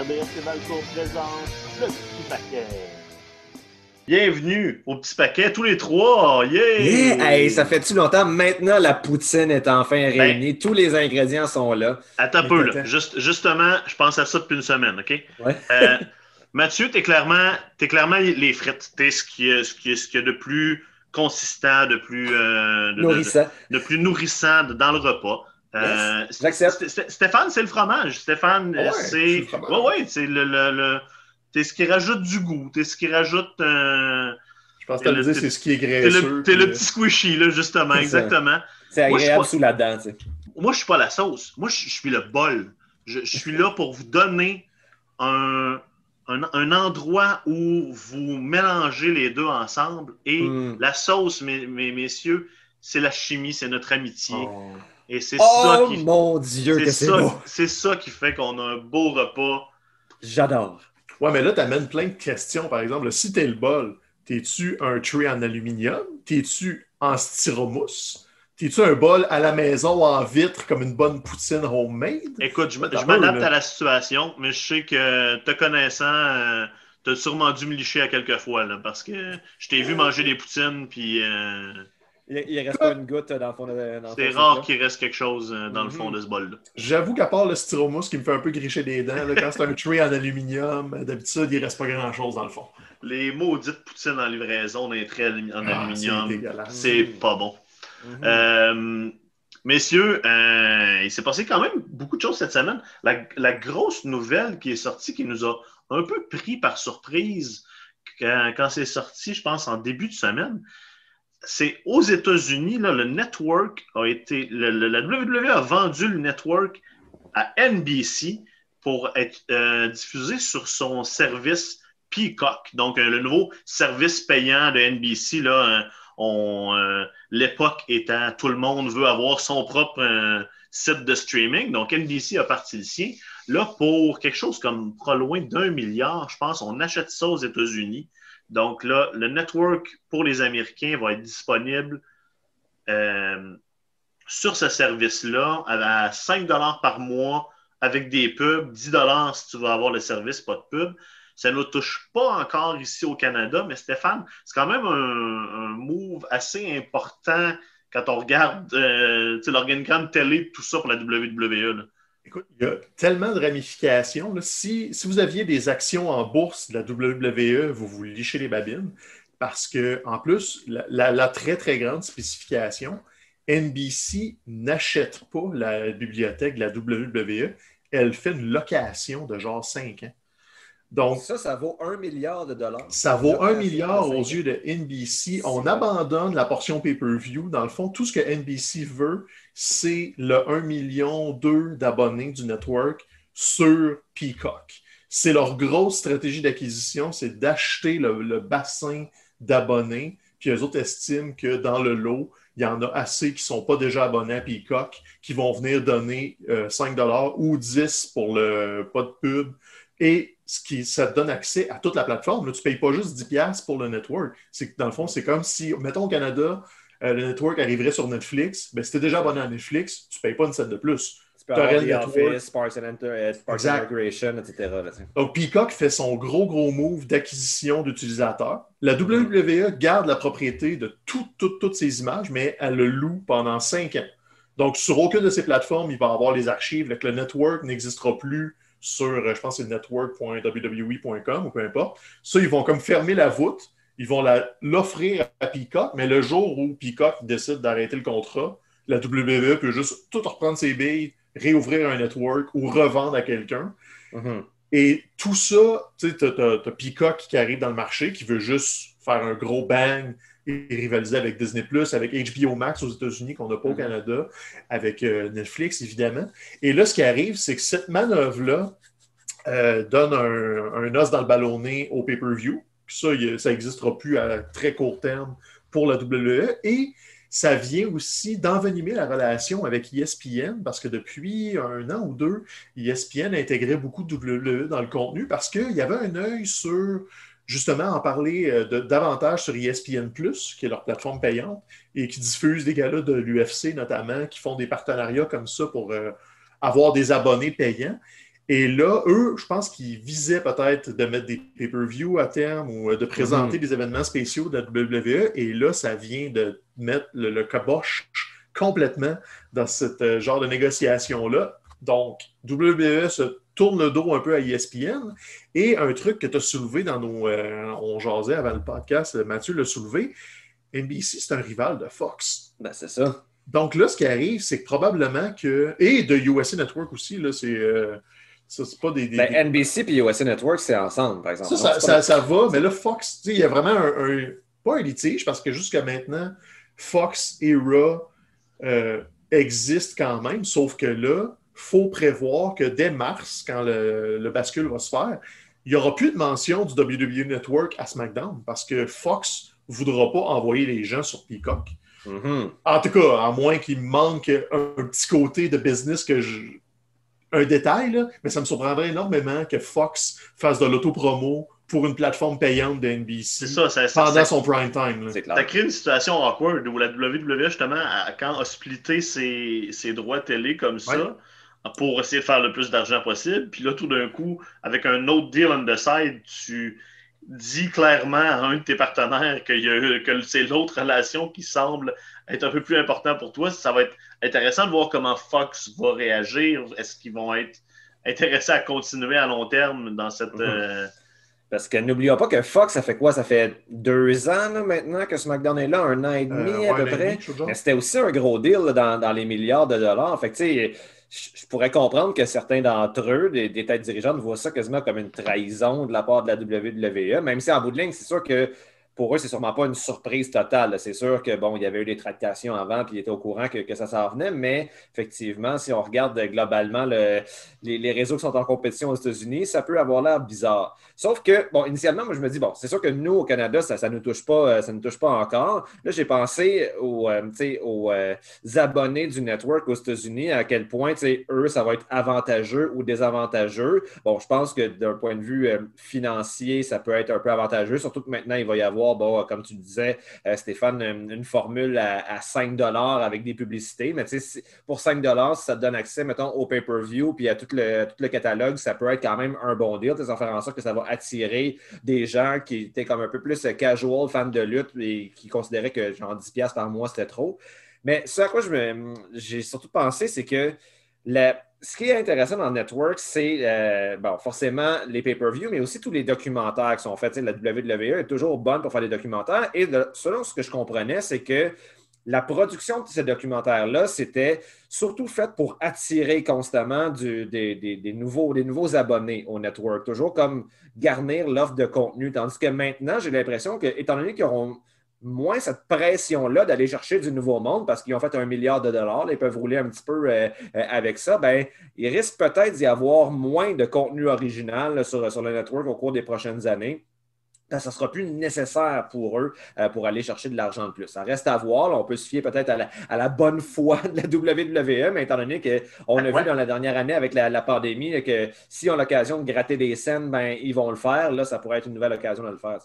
RDS Valcourt présente le petit paquet. Bienvenue au petit paquet, tous les trois. Yeah! Yeah! Hey, ça fait-tu longtemps? Maintenant, la poutine est enfin Ben, réunie. Tous les ingrédients sont là. Attends un peu, là. Juste, justement, je pense à ça depuis une semaine, OK? Ouais. Euh, Mathieu, t'es clairement, t'es clairement les frites. T'es ce qui est, ce qui est, ce qu'il y a de plus consistant, de plus, euh, de- de- Nourrissant. de, plus nourrissant dans le repas. Euh, j'accepte. Stéphane, c'est le fromage. Stéphane, Ouais, euh, c'est. Ouais, ouais, c'est le. le, le- T'es ce qui rajoute du goût. T'es ce qui rajoute. euh, Je pense que le- dire, c'est ce qui est graisseux. le, t'es le puis, petit squishy, là, justement. Exactement. C'est agréable pas- sous la dent, tu sais. Moi, je suis pas la sauce. Moi, je, je suis le bol. Je, je suis là pour vous donner un, un, un endroit où vous mélangez les deux ensemble. Et Mm. la sauce, mes, mes- messieurs, c'est la chimie, c'est notre amitié. Oh. Et c'est ça Oh qui. mon Dieu, C'est que c'est ça, beau! c'est ça qui fait qu'on a un beau repas. J'adore. Ouais, mais là, tu amènes plein de questions. Par exemple, si t'es le bol, t'es-tu un tray en aluminium? T'es-tu en styromousse? T'es-tu un bol à la maison ou en vitre comme une bonne poutine homemade? Écoute, je, m'adapte là. à la situation, mais je sais que te connaissant, euh, t'as sûrement dû me licher à quelques fois, là, parce que je t'ai vu manger des poutines, puis euh, Il, il reste pas une goutte dans le fond de c'est rare qu'il reste quelque chose euh, dans le Mhm. fond de ce bol-là. J'avoue qu'à part le styromousse qui me fait un peu gricher des dents, là, quand c'est un tray en aluminium, d'habitude, il reste pas grand-chose dans le fond. Les maudites poutines en livraison d'un trait en Ah, aluminium, c'est pas bon. Mhm. Euh, messieurs, euh, il s'est passé quand même beaucoup de choses cette semaine. La, la grosse nouvelle qui est sortie, qui nous a un peu pris par surprise quand, quand c'est sorti, je pense, en début de semaine, c'est aux États-Unis, le network a été. la WWE a vendu le network à NBC pour être euh, diffusé sur son service Peacock, donc euh, le nouveau service payant de NBC. Là, euh, l'époque étant tout le monde veut avoir son propre site de streaming. Donc, NBC a parti le sien. Là, pour quelque chose comme pas loin d'un milliard, je pense, on achète ça aux États-Unis. Donc là, le network pour les Américains va être disponible euh, sur ce service-là à 5 par mois avec des pubs, 10 si tu veux avoir le service, pas de pub. Ça ne nous touche pas encore ici au Canada, mais Stéphane, c'est quand même un, move assez important quand on regarde euh, l'organigramme télé, tout ça pour la WWE. Écoute, il y a tellement de ramifications. Si, vous aviez des actions en bourse de la WWE, vous vous lichez les babines. Parce que, en plus, la, la- la très, très grande spécification, NBC n'achète pas la bibliothèque de la WWE. Elle fait une location de genre 5 ans. Donc, Ça, ça vaut un milliard de dollars. ça vaut un milliard aux yeux de NBC. On abandonne la portion pay-per-view. Dans le fond, tout ce que NBC veut, c'est le 1 million 2 d'abonnés du network sur Peacock. C'est leur grosse stratégie d'acquisition, c'est d'acheter le, le bassin d'abonnés. Puis eux autres estiment que dans le lot, il y en a assez qui ne sont pas déjà abonnés à Peacock, qui vont venir donner euh, 5 ou 10 pour le pas de pub. Et ce qui, ça te donne accès à toute la plateforme. Là, tu ne payes pas juste 10$ pour le network. C'est que dans le fond, c'est comme si, mettons au Canada, euh, le network arriverait sur Netflix. Ben, si tu es déjà abonné à Netflix, tu ne payes pas une scène de plus. Tu peux avoir The. Office, Parks and, Enter- euh, and. Recreation, etc. là. Donc, Peacock fait son gros, gros move d'acquisition d'utilisateurs. La WWE garde la propriété de tout- tout- toutes ces images, mais elle le loue pendant cinq ans. Donc, sur aucune de ces plateformes, il va avoir les archives. Le network n'existera plus sur, euh, je pense, c'est network.wwe.com ou peu importe. Ça, ils vont comme fermer la voûte. Ils vont l'offrir à Peacock, mais le jour où Peacock décide d'arrêter le contrat, la WWE peut juste tout reprendre ses billes, réouvrir un network ou revendre à quelqu'un. Mhm. Et tout ça, tu sais, t'as Peacock qui arrive dans le marché, qui veut juste faire un gros bang et rivaliser avec Disney+, avec HBO Max aux États-Unis, qu'on n'a pas au Mhm. Canada, avec euh, Netflix, évidemment. Et là, ce qui arrive, c'est que cette manœuvre-là euh, donne un, un os dans le ballonnet au pay-per-view. Puis ça, il- ça n'existera plus à très court terme pour la WWE. Et ça vient aussi d'envenimer la relation avec ESPN parce que depuis un an ou deux, ESPN intégrait beaucoup de WWE dans le contenu parce qu'il y avait un œil sur justement en parler euh, de- davantage sur ESPN, qui est leur plateforme payante et qui diffuse des galas de l'UFC notamment, qui font des partenariats comme ça pour euh, avoir des abonnés payants. Et là, eux, je pense qu'ils visaient peut-être de mettre des pay-per-view à terme ou euh, de présenter Mhm. des événements spéciaux de la WWE. Et là, ça vient de mettre le, le caboche complètement dans ce genre de négociation-là. Donc, WWE se tourne le dos un peu à ESPN. Et un truc que tu as soulevé dans nos. euh, on jasait avant le podcast, Mathieu l'a soulevé. NBC, c'est un rival de Fox. Ben, c'est ça. Donc là, ce qui arrive, c'est que probablement que. Et de USA Network aussi, là, c'est. euh, ça, c'est pas des. des- Ben, NBC et USA Network, c'est ensemble, par exemple. ça, ça, ça, va, mais là, Fox, tu sais, il y a vraiment un, un- Pas un litige, parce que jusqu'à maintenant, Fox et Raw euh, existent quand même, sauf que là, faut prévoir que dès mars, quand le, le bascule va se faire, il n'y aura plus de mention du WWE Network à SmackDown, parce que Fox ne voudra pas envoyer les gens sur Peacock. Mhm. En tout cas, à moins qu'il me manque un, un petit côté de business que je. Un détail, là, mais ça me surprendrait énormément que Fox fasse de l'autopromo pour une plateforme payante de NBC C'est ça, ça, ça- pendant ça- son prime time. là. C'est clair. ça crée une situation awkward où la WWE, justement, a- quand a splitté ses, ses droits télé comme ça, pour essayer de faire le plus d'argent possible, puis là, tout d'un coup, avec un autre deal on the side, tu dis clairement à un de tes partenaires qu'il y a- que c'est l'autre relation qui semble être un peu plus important pour toi. Ça va être intéressant de voir comment Fox va réagir. Est-ce qu'ils vont être intéressés à continuer à long terme dans cette... Mhm. euh, Parce que n'oublions pas que Fox, ça fait quoi? Ça fait deux ans là, maintenant que SmackDown est là, un an et demi Euh, à ouais, peu près. demi. Mais c'était aussi un gros deal là, dans, dans les milliards de dollars. Fait que, tu sais, je pourrais comprendre que certains d'entre eux, des, des têtes dirigeantes, voient ça quasiment comme une trahison de la part de la WWE. Même si en bout de ligne, c'est sûr que pour eux, c'est sûrement pas une surprise totale. C'est sûr que bon, il y avait eu des tractations avant, puis ils étaient au courant que, que ça s'en venait, mais effectivement, si on regarde euh, globalement le- les, les réseaux qui sont en compétition aux États-Unis, ça peut avoir l'air bizarre. Sauf que, bon, initialement, moi, je me dis, bon, c'est sûr que nous, au Canada, ça ne nous touche pas, euh, ça nous touche pas encore. Là, j'ai pensé aux, euh, aux abonnés du network aux États-Unis, à quel point, eux, ça va être avantageux ou désavantageux. Bon, je pense que d'un point de vue financier, ça peut être un peu avantageux, surtout que maintenant, il va y avoir, bon, comme tu disais, euh, Stéphane, une, formule à, à 5 avec des publicités. Mais tu sais, pour 5 si ça te donne accès, mettons, au pay-per-view puis à tout le, tout le catalogue, ça peut être quand même un bon deal. Ça va faire en sorte que ça va attirer des gens qui étaient comme un peu plus euh, casual, fans de lutte et qui considéraient que genre 10$ par mois, c'était trop. Mais ce à quoi j'ai surtout pensé, c'est que la- ce qui est intéressant dans le network, c'est euh, bon, forcément les pay-per-view, mais aussi tous les documentaires qui sont faits. La WWE est toujours bonne pour faire des documentaires. Et selon ce que je comprenais, c'est que la production de ces documentaires-là, c'était surtout fait pour attirer constamment des nouveaux abonnés au network, toujours comme garnir l'offre de contenu. Tandis que maintenant, j'ai l'impression que, étant donné qu'ils auront moins cette pression-là d'aller chercher du nouveau monde parce qu'ils ont fait un milliard de dollars, là, ils peuvent rouler un petit peu euh, euh, avec ça, ben, il risque peut-être d'y avoir moins de contenu original là, sur, sur le network au cours des prochaines années. Que ça sera plus nécessaire pour eux euh, pour aller chercher de l'argent de plus. Ça reste à voir. là. on peut se fier peut-être à la, à la bonne foi de la WWE, mais étant donné qu'on a Ouais. vu dans la dernière année avec la, la pandémie que s'ils ont l'occasion de gratter des scènes, ben, ils vont le faire. Là, ça pourrait être une nouvelle occasion de le faire.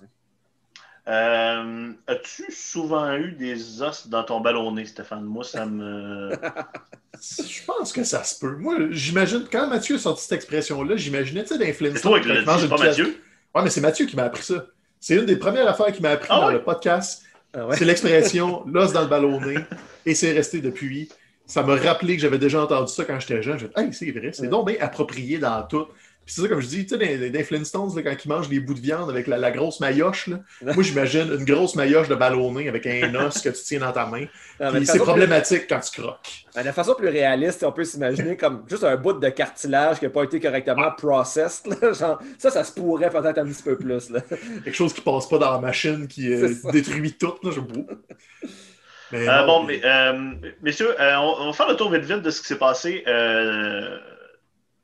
Euh, As-tu souvent eu des os dans ton ballonnet, Stéphane? Moi, ça me. Je pense que ça se peut. Moi, j'imagine, quand Mathieu a sorti cette expression-là, j'imaginais, tu sais, les C'est toi qui l'as dit, pas pièce- Mathieu? Ouais, mais c'est Mathieu qui m'a appris ça. C'est une des premières affaires qu'il m'a appris Ah dans le podcast. Ah ouais? C'est l'expression l'os dans le ballonnet et c'est resté depuis. Ça m'a rappelé que j'avais déjà entendu ça quand j'étais jeune. J'ai dit, hey, c'est vrai, c'est Ouais. donc bien approprié dans tout. C'est ça, comme je dis, tu sais, les Flintstones, là, quand ils mangent les bouts de viande avec la, la grosse maillotche, là, moi j'imagine une grosse maillotche de ballonnet avec un os que tu tiens dans ta main. C'est problématique quand tu croques. Ben, de façon plus réaliste, on peut s'imaginer comme juste un bout de cartilage qui n'a pas été correctement processed. là. Genre, ça, ça se pourrait peut-être un petit peu plus. Là. Quelque chose qui passe pas dans la machine, qui euh, détruit tout. Là, je beau. Mais Euh, non, bon, mais, euh, messieurs, euh, on, on va faire le tour vite vite de ce qui s'est passé euh,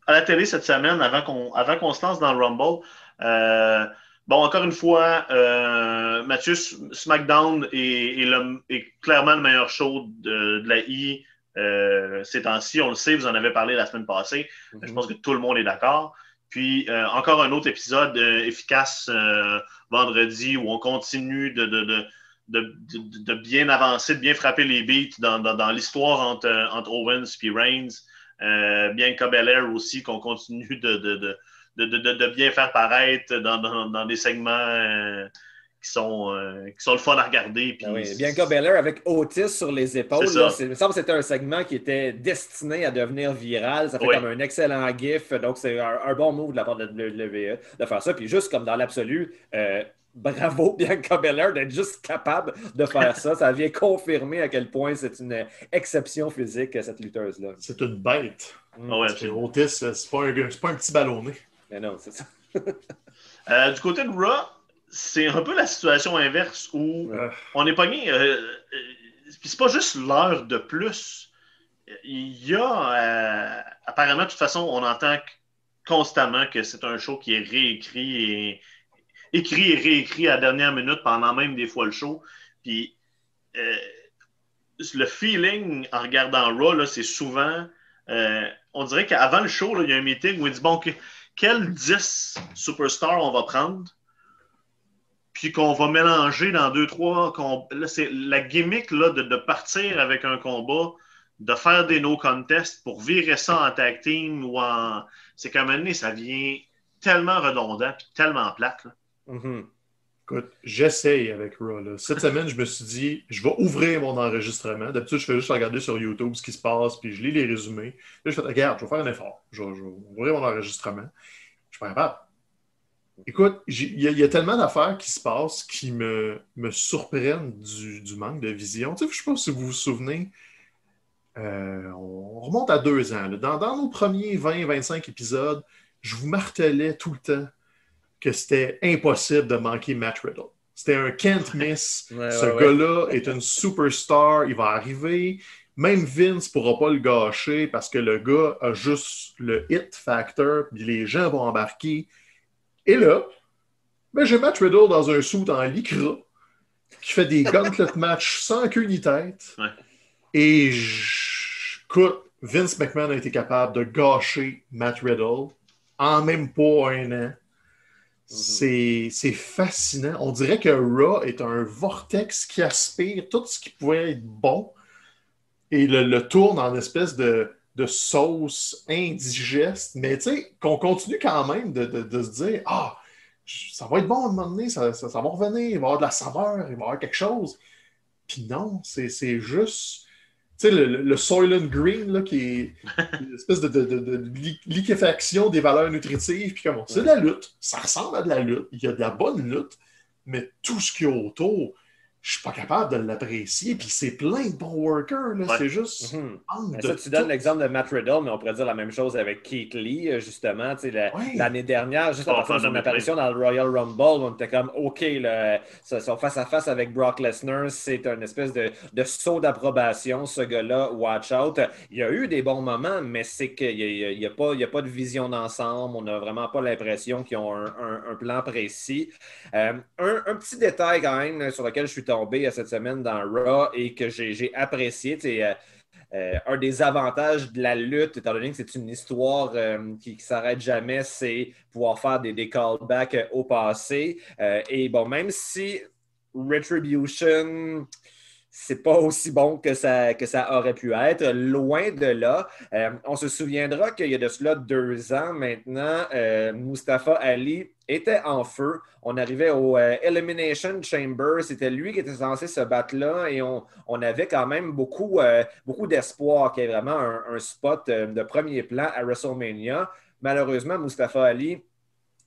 à la télé cette semaine avant qu'on avant qu'on se lance dans le Rumble. Euh, bon, encore une fois, euh, Mathieu, SmackDown est, est le- est clairement le meilleur show de, de la I euh, ces temps-ci. On le sait, vous en avez parlé la semaine passée. Je pense que tout le monde est d'accord. Puis euh, encore un autre épisode euh, efficace euh, vendredi où on continue de, de, de, de, de- de bien avancer, de bien frapper les beats dans, dans, dans l'histoire entre, entre Owens et Reigns. Euh, Bianca Belair aussi, qu'on continue de, de, de, de, bien faire paraître dans, dans, dans des segments euh, qui, sont, euh, qui sont le fun à regarder. Puis Ah oui, Bianca Belair avec Otis sur les épaules. C'est là, il me semble que c'était un segment qui était destiné à devenir viral. Ça fait Oui. comme un excellent gif. Donc, c'est un, un bon move de la part de la WWE de faire ça. Puis juste comme dans l'absolu, euh, bravo Bianca Belair d'être juste capable de faire ça. Ça vient confirmer à quel point c'est une exception physique, cette lutteuse-là. C'est une bête. Mm. Ah ouais, C'est. Otis, c'est pas, un, c'est pas un petit ballonné. Mais non, c'est ça. Euh, du côté de Raw, c'est un peu la situation inverse où Euh, on est pogné. euh, euh, puis c'est pas juste l'heure de plus. Il y a, euh, apparemment, de toute façon, on entend constamment que c'est un show qui est réécrit et écrit et réécrit à la dernière minute pendant même des fois le show. Puis euh, le feeling en regardant Raw, c'est souvent. euh, on dirait qu'avant le show, il y a un meeting où il dit bon, que- quels 10 superstars on va prendre puis qu'on va mélanger dans deux, trois. Là, c'est la gimmick là, de, partir avec un combat, de faire des no contests pour virer ça en tag team ou en. C'est qu'à un moment donné, ça vient tellement redondant puis tellement plate. Mhm. Écoute, j'essaye avec Raw. Cette semaine, je me suis dit, je vais ouvrir mon enregistrement. D'habitude, je fais juste regarder sur YouTube ce qui se passe, puis je lis les résumés. Là, je fais, regarde, je vais faire un effort. Je vais, ouvrir mon enregistrement. Je suis pas capable. Écoute, il y, a- tellement d'affaires qui se passent qui me, me surprennent du, du manque de vision. Tu sais, je sais pas si vous vous souvenez, euh, on remonte à deux ans. Dans, dans nos premiers 20-25 épisodes, je vous martelais tout le temps que c'était impossible de manquer Matt Riddle. C'était un can't miss. Ouais, Ce ouais, ouais. gars-là est une superstar. Il va arriver. Même Vince ne pourra pas le gâcher parce que le gars a juste le hit factor. Puis les gens vont embarquer. Et là, ben, j'ai Matt Riddle dans un suit en lycra qui fait des gauntlet matchs sans queue ni tête. Et écoute, Vince McMahon a été capable de gâcher Matt Riddle en même pas un an. C'est fascinant. On dirait que Raw est un vortex qui aspire tout ce qui pouvait être bon et le, tourne en espèce de, sauce indigeste. Mais tu sais, qu'on continue quand même de, se dire Ah, ça va être bon à un moment donné, ça, ça- va revenir, il va y avoir de la saveur, il va y avoir quelque chose. Puis non, c'est juste. Tu sais, le, le, le Soylent Green, là, qui est une espèce de, de, de- de li- liquéfaction des valeurs nutritives. Puis comment c'est de la lutte. Ça ressemble à de la lutte. Il y a de la bonne lutte. Mais tout ce qu'il y a autour, je suis pas capable de l'apprécier. Puis c'est plein de bons workers. Ouais. C'est juste. Mhm. de ça, tu donnes l'exemple de Matt Riddle, mais on pourrait dire la même chose avec Keith Lee, euh, justement. Ouais. L'année dernière, juste de son apparition dans le Royal Rumble, on était comme OK, le- son son face-à-face avec Brock Lesnar, c'est un espèce de, de saut d'approbation, ce gars-là, watch out. Il y a eu des bons moments, mais c'est qu'il n'y a, il y a pas, il y a pas de vision d'ensemble. On n'a vraiment pas l'impression qu'ils ont un, un- un plan précis. Euh, un, un petit détail quand même sur lequel je suis tombé cette semaine dans Raw et que j'ai apprécié, euh, euh, un des avantages de la lutte, étant donné que c'est une histoire euh, qui ne s'arrête jamais, c'est pouvoir faire des, des callbacks au passé. Et bon, même si Retribution, c'est pas aussi bon que ça, que ça aurait pu être, loin de là. Euh, on se souviendra qu'il y a de cela deux ans maintenant, euh, Mustafa Ali était en feu. On arrivait au euh, Elimination Chamber. C'était lui qui était censé se battre là et on, avait quand même beaucoup, beaucoup d'espoir qu'il y ait vraiment un, un spot de premier plan à WrestleMania. Malheureusement, Mustafa Ali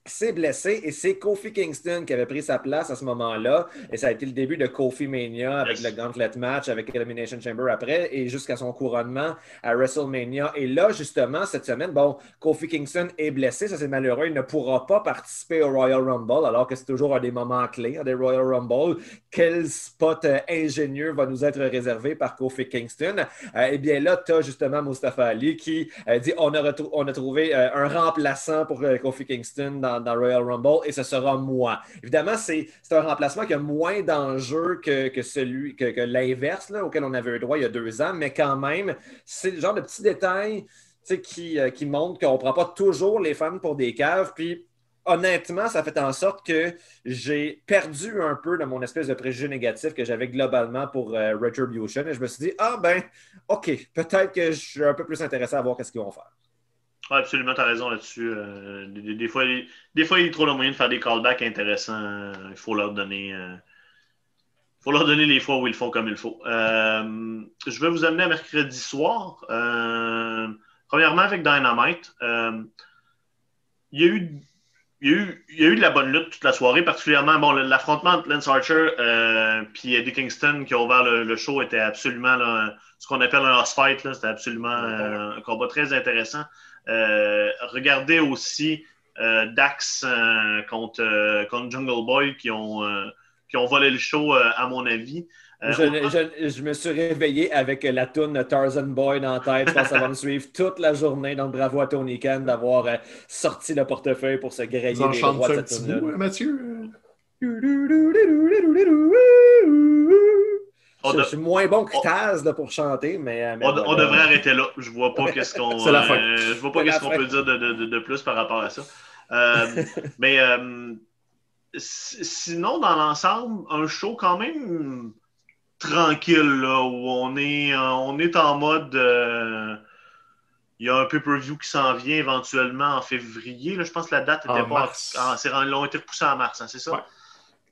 s'est blessé et c'est Kofi Kingston qui avait pris sa place à ce moment-là. Et ça a été le début de Kofi Mania avec Yes. le Gauntlet match, avec Elimination Chamber après et jusqu'à son couronnement à WrestleMania. Et là, justement, cette semaine, bon, Kofi Kingston est blessé, ça c'est malheureux, il ne pourra pas participer au Royal Rumble alors que c'est toujours un des moments clés hein, des Royal Rumble. Quel spot euh, ingénieux va nous être réservé par Kofi Kingston? Euh, eh bien là, tu as justement Mustafa Ali qui euh, dit on a, on a trouvé un remplaçant pour Kofi Kingston dans, dans Royal Rumble et ce sera moi. Évidemment, c'est un remplacement qui a moins d'enjeux que, celui que, l'inverse auquel on avait eu droit il y a deux ans, mais quand même, c'est le genre de petits détails qui, euh, montrent qu'on ne prend pas toujours les fans pour des caves. Puis honnêtement, ça fait en sorte que j'ai perdu un peu de mon espèce de préjugé négatif que j'avais globalement pour euh, Retribution. Et je me suis dit, ah ben, OK, peut-être que je suis un peu plus intéressé à voir ce qu'ils vont faire. Absolument, tu as raison là-dessus. Euh, des, fois, des fois, il trouve le moyen de faire des callbacks intéressants. Il faut leur donner. euh, faut leur donner les fois où ils le font comme il faut. Euh, je vais vous amener à mercredi soir. Euh, premièrement, avec Dynamite. Euh, il, y a eu, il, y a eu, il y a eu de la bonne lutte toute la soirée, particulièrement bon, l'affrontement entre Lance Archer et Eddie Kingston qui a ouvert le, le show était absolument là, ce qu'on appelle un house fight. C'était absolument un combat très intéressant. Euh, regardez aussi euh, Dax euh, contre, contre, Jungle Boy qui ont, qui ont volé le show, à mon avis. Je, je, je, me suis réveillé avec la toune Tarzan Boy dans la tête. Je pense que ça va me suivre toute la journée. Donc, bravo à Tony Khan d'avoir sorti le portefeuille pour se grailler les droits de cette tune Mathieu? Je suis moins bon que Taz là, pour chanter, mais. mais on, on, devrait arrêter là. Je vois pas qu'est-ce qu'on. Euh, je vois pas qu'est-ce qu'on peut dire de, de, de, plus par rapport à ça. Euh, mais euh, sinon, dans l'ensemble, un show quand même tranquille là, où on est, on est en mode. Euh, il y a un pay-per-view qui s'en vient éventuellement en février. Là, je pense que la date était en pas. Mars. Ah, c'est ont été repoussés en mars, hein, c'est ça? Ouais.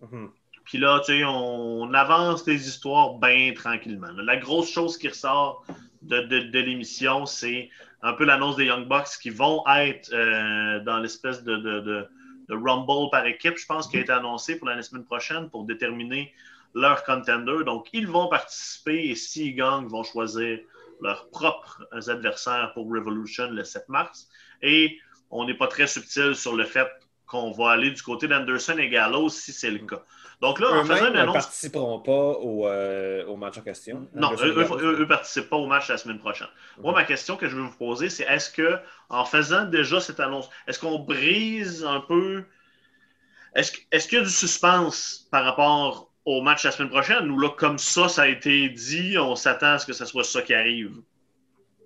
Mm -hmm. Puis là, tu sais, on avance les histoires bien tranquillement. La grosse chose qui ressort de, de, de l'émission, c'est un peu l'annonce des Young Bucks qui vont être euh, dans l'espèce de, de, Rumble par équipe, je pense, qui a été annoncé pour la semaine prochaine pour déterminer leur contender. Donc, ils vont participer et s'ils gagnent, vont choisir leurs propres adversaires pour Revolution le 7 mars. Et on n'est pas très subtil sur le fait qu'on va aller du côté d'Anderson et Gallows si c'est le cas. Donc là, en faisant une annonce. Ils ne participeront pas au, euh, au, match en question. Non, eux ne participent pas au match la semaine prochaine. Mm -hmm. Moi, ma question que je veux vous poser, c'est est-ce que, en faisant déjà cette annonce, est-ce qu'on brise un peu. Est-ce est qu'il y a du suspense par rapport au match la semaine prochaine ou là, comme ça, ça a été dit, on s'attend à ce que ce soit ça qui arrive?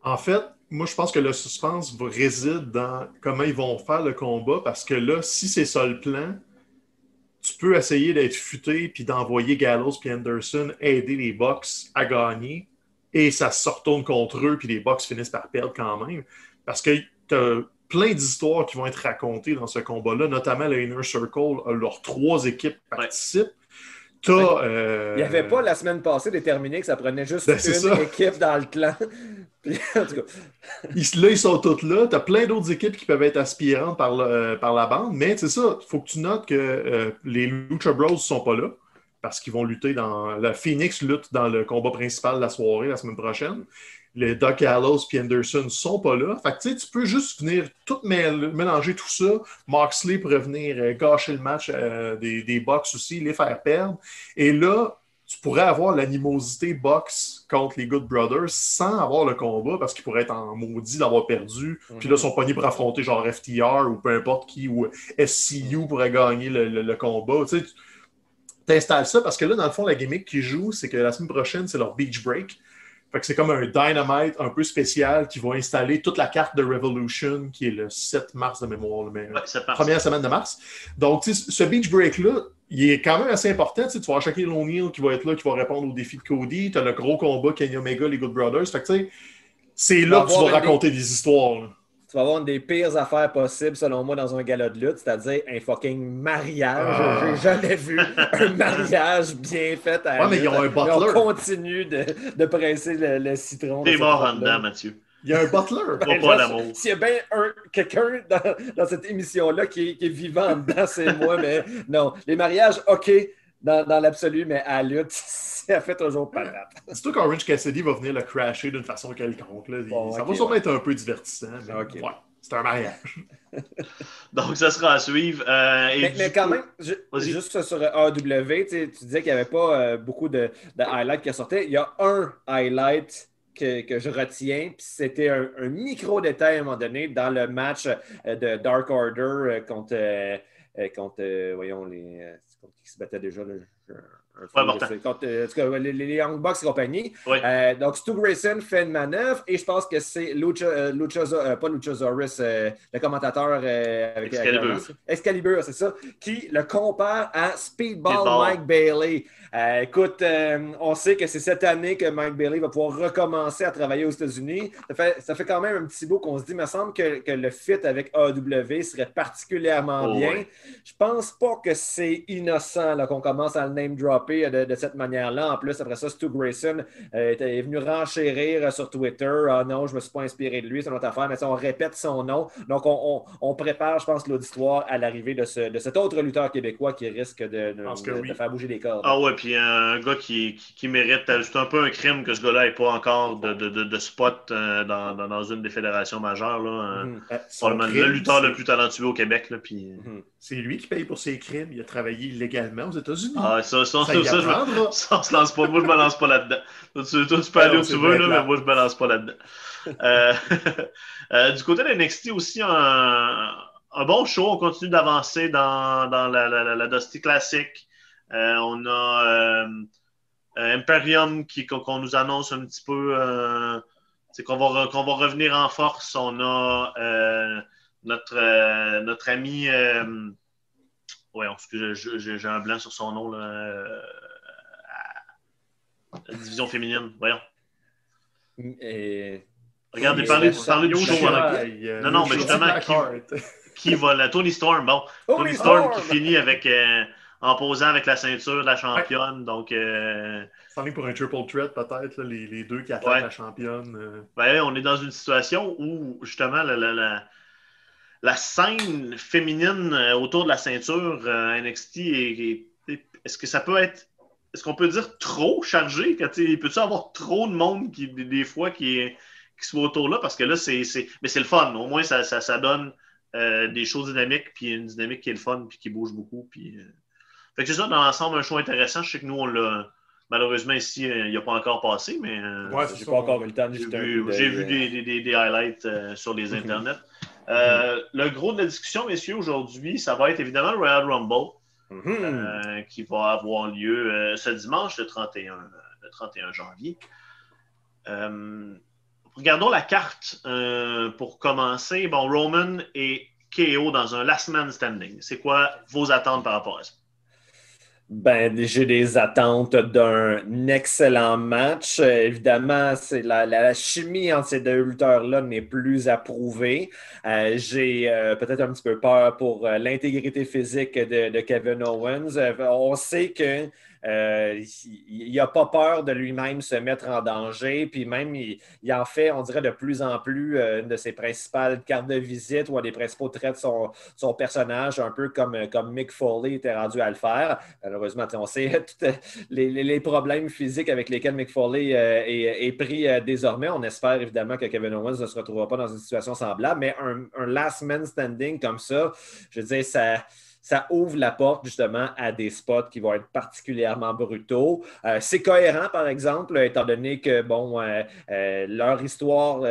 En fait, moi, je pense que le suspense réside dans comment ils vont faire le combat parce que là, si c'est ça le plan, tu peux essayer d'être futé puis d'envoyer Gallows puis Anderson aider les Bucks à gagner et ça se retourne contre eux puis les Bucks finissent par perdre quand même parce que tu as plein d'histoires qui vont être racontées dans ce combat-là, notamment le Inner Circle, leurs trois équipes participent. Ouais. Euh... Il n'y avait pas la semaine passée déterminé que ça prenait juste Ben, une ça. équipe dans le clan. Puis, en tout cas, Ils- là, ils sont tous là. Tu as plein d'autres équipes qui peuvent être aspirantes par, le- par la bande, mais c'est ça, il faut que tu notes que euh, les Lucha Bros ne sont pas là parce qu'ils vont lutter dans. La Phoenix lutte dans le combat principal de la soirée la semaine prochaine. Les Doc Gallows et Anderson ne sont pas là. Fait que tu peux juste venir tout mélanger tout ça. Moxley pourrait venir euh, gâcher le match euh, des, des Bucks aussi, les faire perdre. Et là, tu pourrais avoir l'animosité Bucks contre les Good Brothers sans avoir le combat parce qu'ils pourraient être en maudit d'avoir perdu. Puis là, ils sont pognés pour affronter genre FTR ou peu importe qui, ou SCU pourrait gagner le, le- le combat. Tu sais, t'installes ça parce que là, dans le fond, la gimmick qu'ils jouent, c'est que la semaine prochaine, c'est leur Beach Break. Fait que c'est comme un Dynamite un peu spécial qui va installer toute la carte de Revolution qui est le 7 mars de mémoire. le Ouais, première semaine de mars. Donc, ce beach break-là, il est quand même assez important. Tu sais, tu vas Shaquille O'Neal qui va être là, qui va répondre aux défis de Cody. Tu as le gros combat Kenny Omega, les Good Brothers. Fait que, tu sais, c'est là que tu vas raconter des histoires. là. Vas avoir une des pires affaires possibles, selon moi, dans un gala de lutte, c'est-à-dire un fucking mariage. Ah. J'ai jamais vu un mariage bien fait à Ouais, mais ils ont lutte. un Mais on butler. continue de, de presser le, le citron. T'es mort en dedans, Mathieu. Il y a un butler. Ben, pas l'amour. S'il y a bien un- quelqu'un dans, dans cette émission-là qui, est- qui est vivant en dedans, c'est moi. Mais non, les mariages, OK, dans, dans l'absolu, mais à la lutte, ça fait toujours patate. Dis-toi qu'Orange Cassidy va venir le crasher d'une façon quelconque. là. Il- Bon, ça va sûrement ouais. être un peu divertissant. Mais ouais, c'est un mariage. Donc, ça sera à suivre. Euh, et Mais, quand coup- même, juste sur AW, tu sais, tu disais qu'il n'y avait pas euh, beaucoup de, de highlights qui sortaient. Il y a un highlight que, que je retiens, puis c'était un, un micro-détail à un moment donné dans le match euh, de Dark Order contre, contre voyons, les, contre qui se battait déjà, là? Un contre, euh, en tout cas, les, les Young Bucks et compagnie. Euh, donc, Stu Grayson fait une manœuvre et je pense que c'est Lucha, euh, euh, pas Luchasaurus, le commentateur avec Excalibur. Excalibur, c'est ça, qui le compare à Speedball, Speedball. Mike Bailey. Euh, écoute, euh, on sait que c'est cette année que Mike Bailey va pouvoir recommencer à travailler aux États-Unis. Ça fait, ça fait quand même un petit bout qu'on se dit, il me semble que, que le fit avec AEW serait particulièrement Oh, bien. ouais. Je pense pas que c'est innocent qu'on commence à le name dropper de, de cette manière-là. En plus, après ça, Stu Grayson euh, est venu renchérir sur Twitter. Ah non, je me suis pas inspiré de lui, c'est notre affaire, mais ça, on répète son nom. Donc, on, on- on prépare, je pense, l'auditoire à l'arrivée de, ce- de cet autre lutteur québécois qui risque de, de- pense que de- oui. de faire bouger les cordes. Ah ouais, puis un gars qui, qui, qui mérite, c'est un peu un crime que ce gars-là n'ait pas encore de, de, de, de spot euh, dans, dans, une des fédérations majeures. Là, euh, Mhm. Probablement crime, le lutteur le plus talentueux au Québec. Là, puis... Mhm. C'est lui qui paye pour ses crimes. Il a travaillé illégalement aux États-unis. Ah, ça, ça, ça ça, ça, je me- apprendra. ça, on se lance pas. Moi, je me lance pas là-dedans. Toi, tu, toi, tu peux aller où tu veux, là, mais moi, je me lance pas là-dedans. Euh, euh, du côté de NXT aussi, un, un bon show. On continue d'avancer dans, dans la, la, la, la Dusty Classic. Euh, on a euh, euh, Imperium qui, qu'on, nous annonce un petit peu. euh, c'est qu'on va, re- qu'on va revenir en force. On a euh, notre, euh, notre ami. Euh, je- j'ai un blanc sur son nom. Là, euh, la division féminine, voyons. Et- Regardez, Oui, parlez, parlez du show. hein. Euh, Non, non, mais justement, Blackheart. Qui va la Tony Storm, bon. Tony oui, Storm Storm! qui finit avec euh, en posant avec la ceinture de la championne. Donc, euh, pour un triple threat, peut-être, les, les deux qui attaquent Ouais. la championne. euh. ben, on est dans une situation où, justement, la, la, la, la scène féminine euh, autour de la ceinture euh, NXT, est- est- est-ce que ça peut être. Est-ce qu'on peut dire trop chargé? Quand, Peut-tu avoir trop de monde qui, des, fois qui, est- qui soit autour là? Parce que là, c'est. c'est- Mais c'est le fun. Au moins, ça, ça, ça donne des choses dynamiques, puis une dynamique qui est le fun, puis qui bouge beaucoup. Puis. Fait que c'est ça, dans l'ensemble, un show intéressant. Je sais que nous, on l'a. Malheureusement, ici, euh, il n'a pas encore passé, mais. euh, Ouais, c'est J'ai ça, pas encore eu le temps de j'ai vu, des, des- des- des highlights euh, sur les Mhm. internets. Euh, Le gros de la discussion, messieurs, aujourd'hui, ça va être évidemment le Royal Rumble Mhm. euh, qui va avoir lieu euh, ce dimanche, le 31, euh, le 31 janvier. Euh, regardons la carte euh, pour commencer. Bon, Roman et KO dans un last man standing. C'est quoi vos attentes par rapport à ça? Ben, j'ai des attentes d'un excellent match. Évidemment, c'est la, la chimie entre ces deux lutteurs-là n'est plus approuvée. Euh, j'ai euh, peut-être un petit peu peur pour euh, l'intégrité physique de, Kevin Owens. On sait que euh, il n'a pas peur de lui-même se mettre en danger, puis même il, en fait, on dirait de plus en plus euh, une de ses principales cartes de visite ou un des principaux traits de son, son personnage, un peu comme, comme Mick Foley était rendu à le faire. Malheureusement, on sait tous les, problèmes physiques avec lesquels Mick Foley euh, est, pris désormais. On espère évidemment que Kevin Owens ne se retrouvera pas dans une situation semblable, mais un, un last man standing comme ça, je veux dire, ça. Ça ouvre la porte justement à des spots qui vont être particulièrement brutaux. Euh, c'est cohérent, par exemple, étant donné que bon, euh, euh, leur histoire,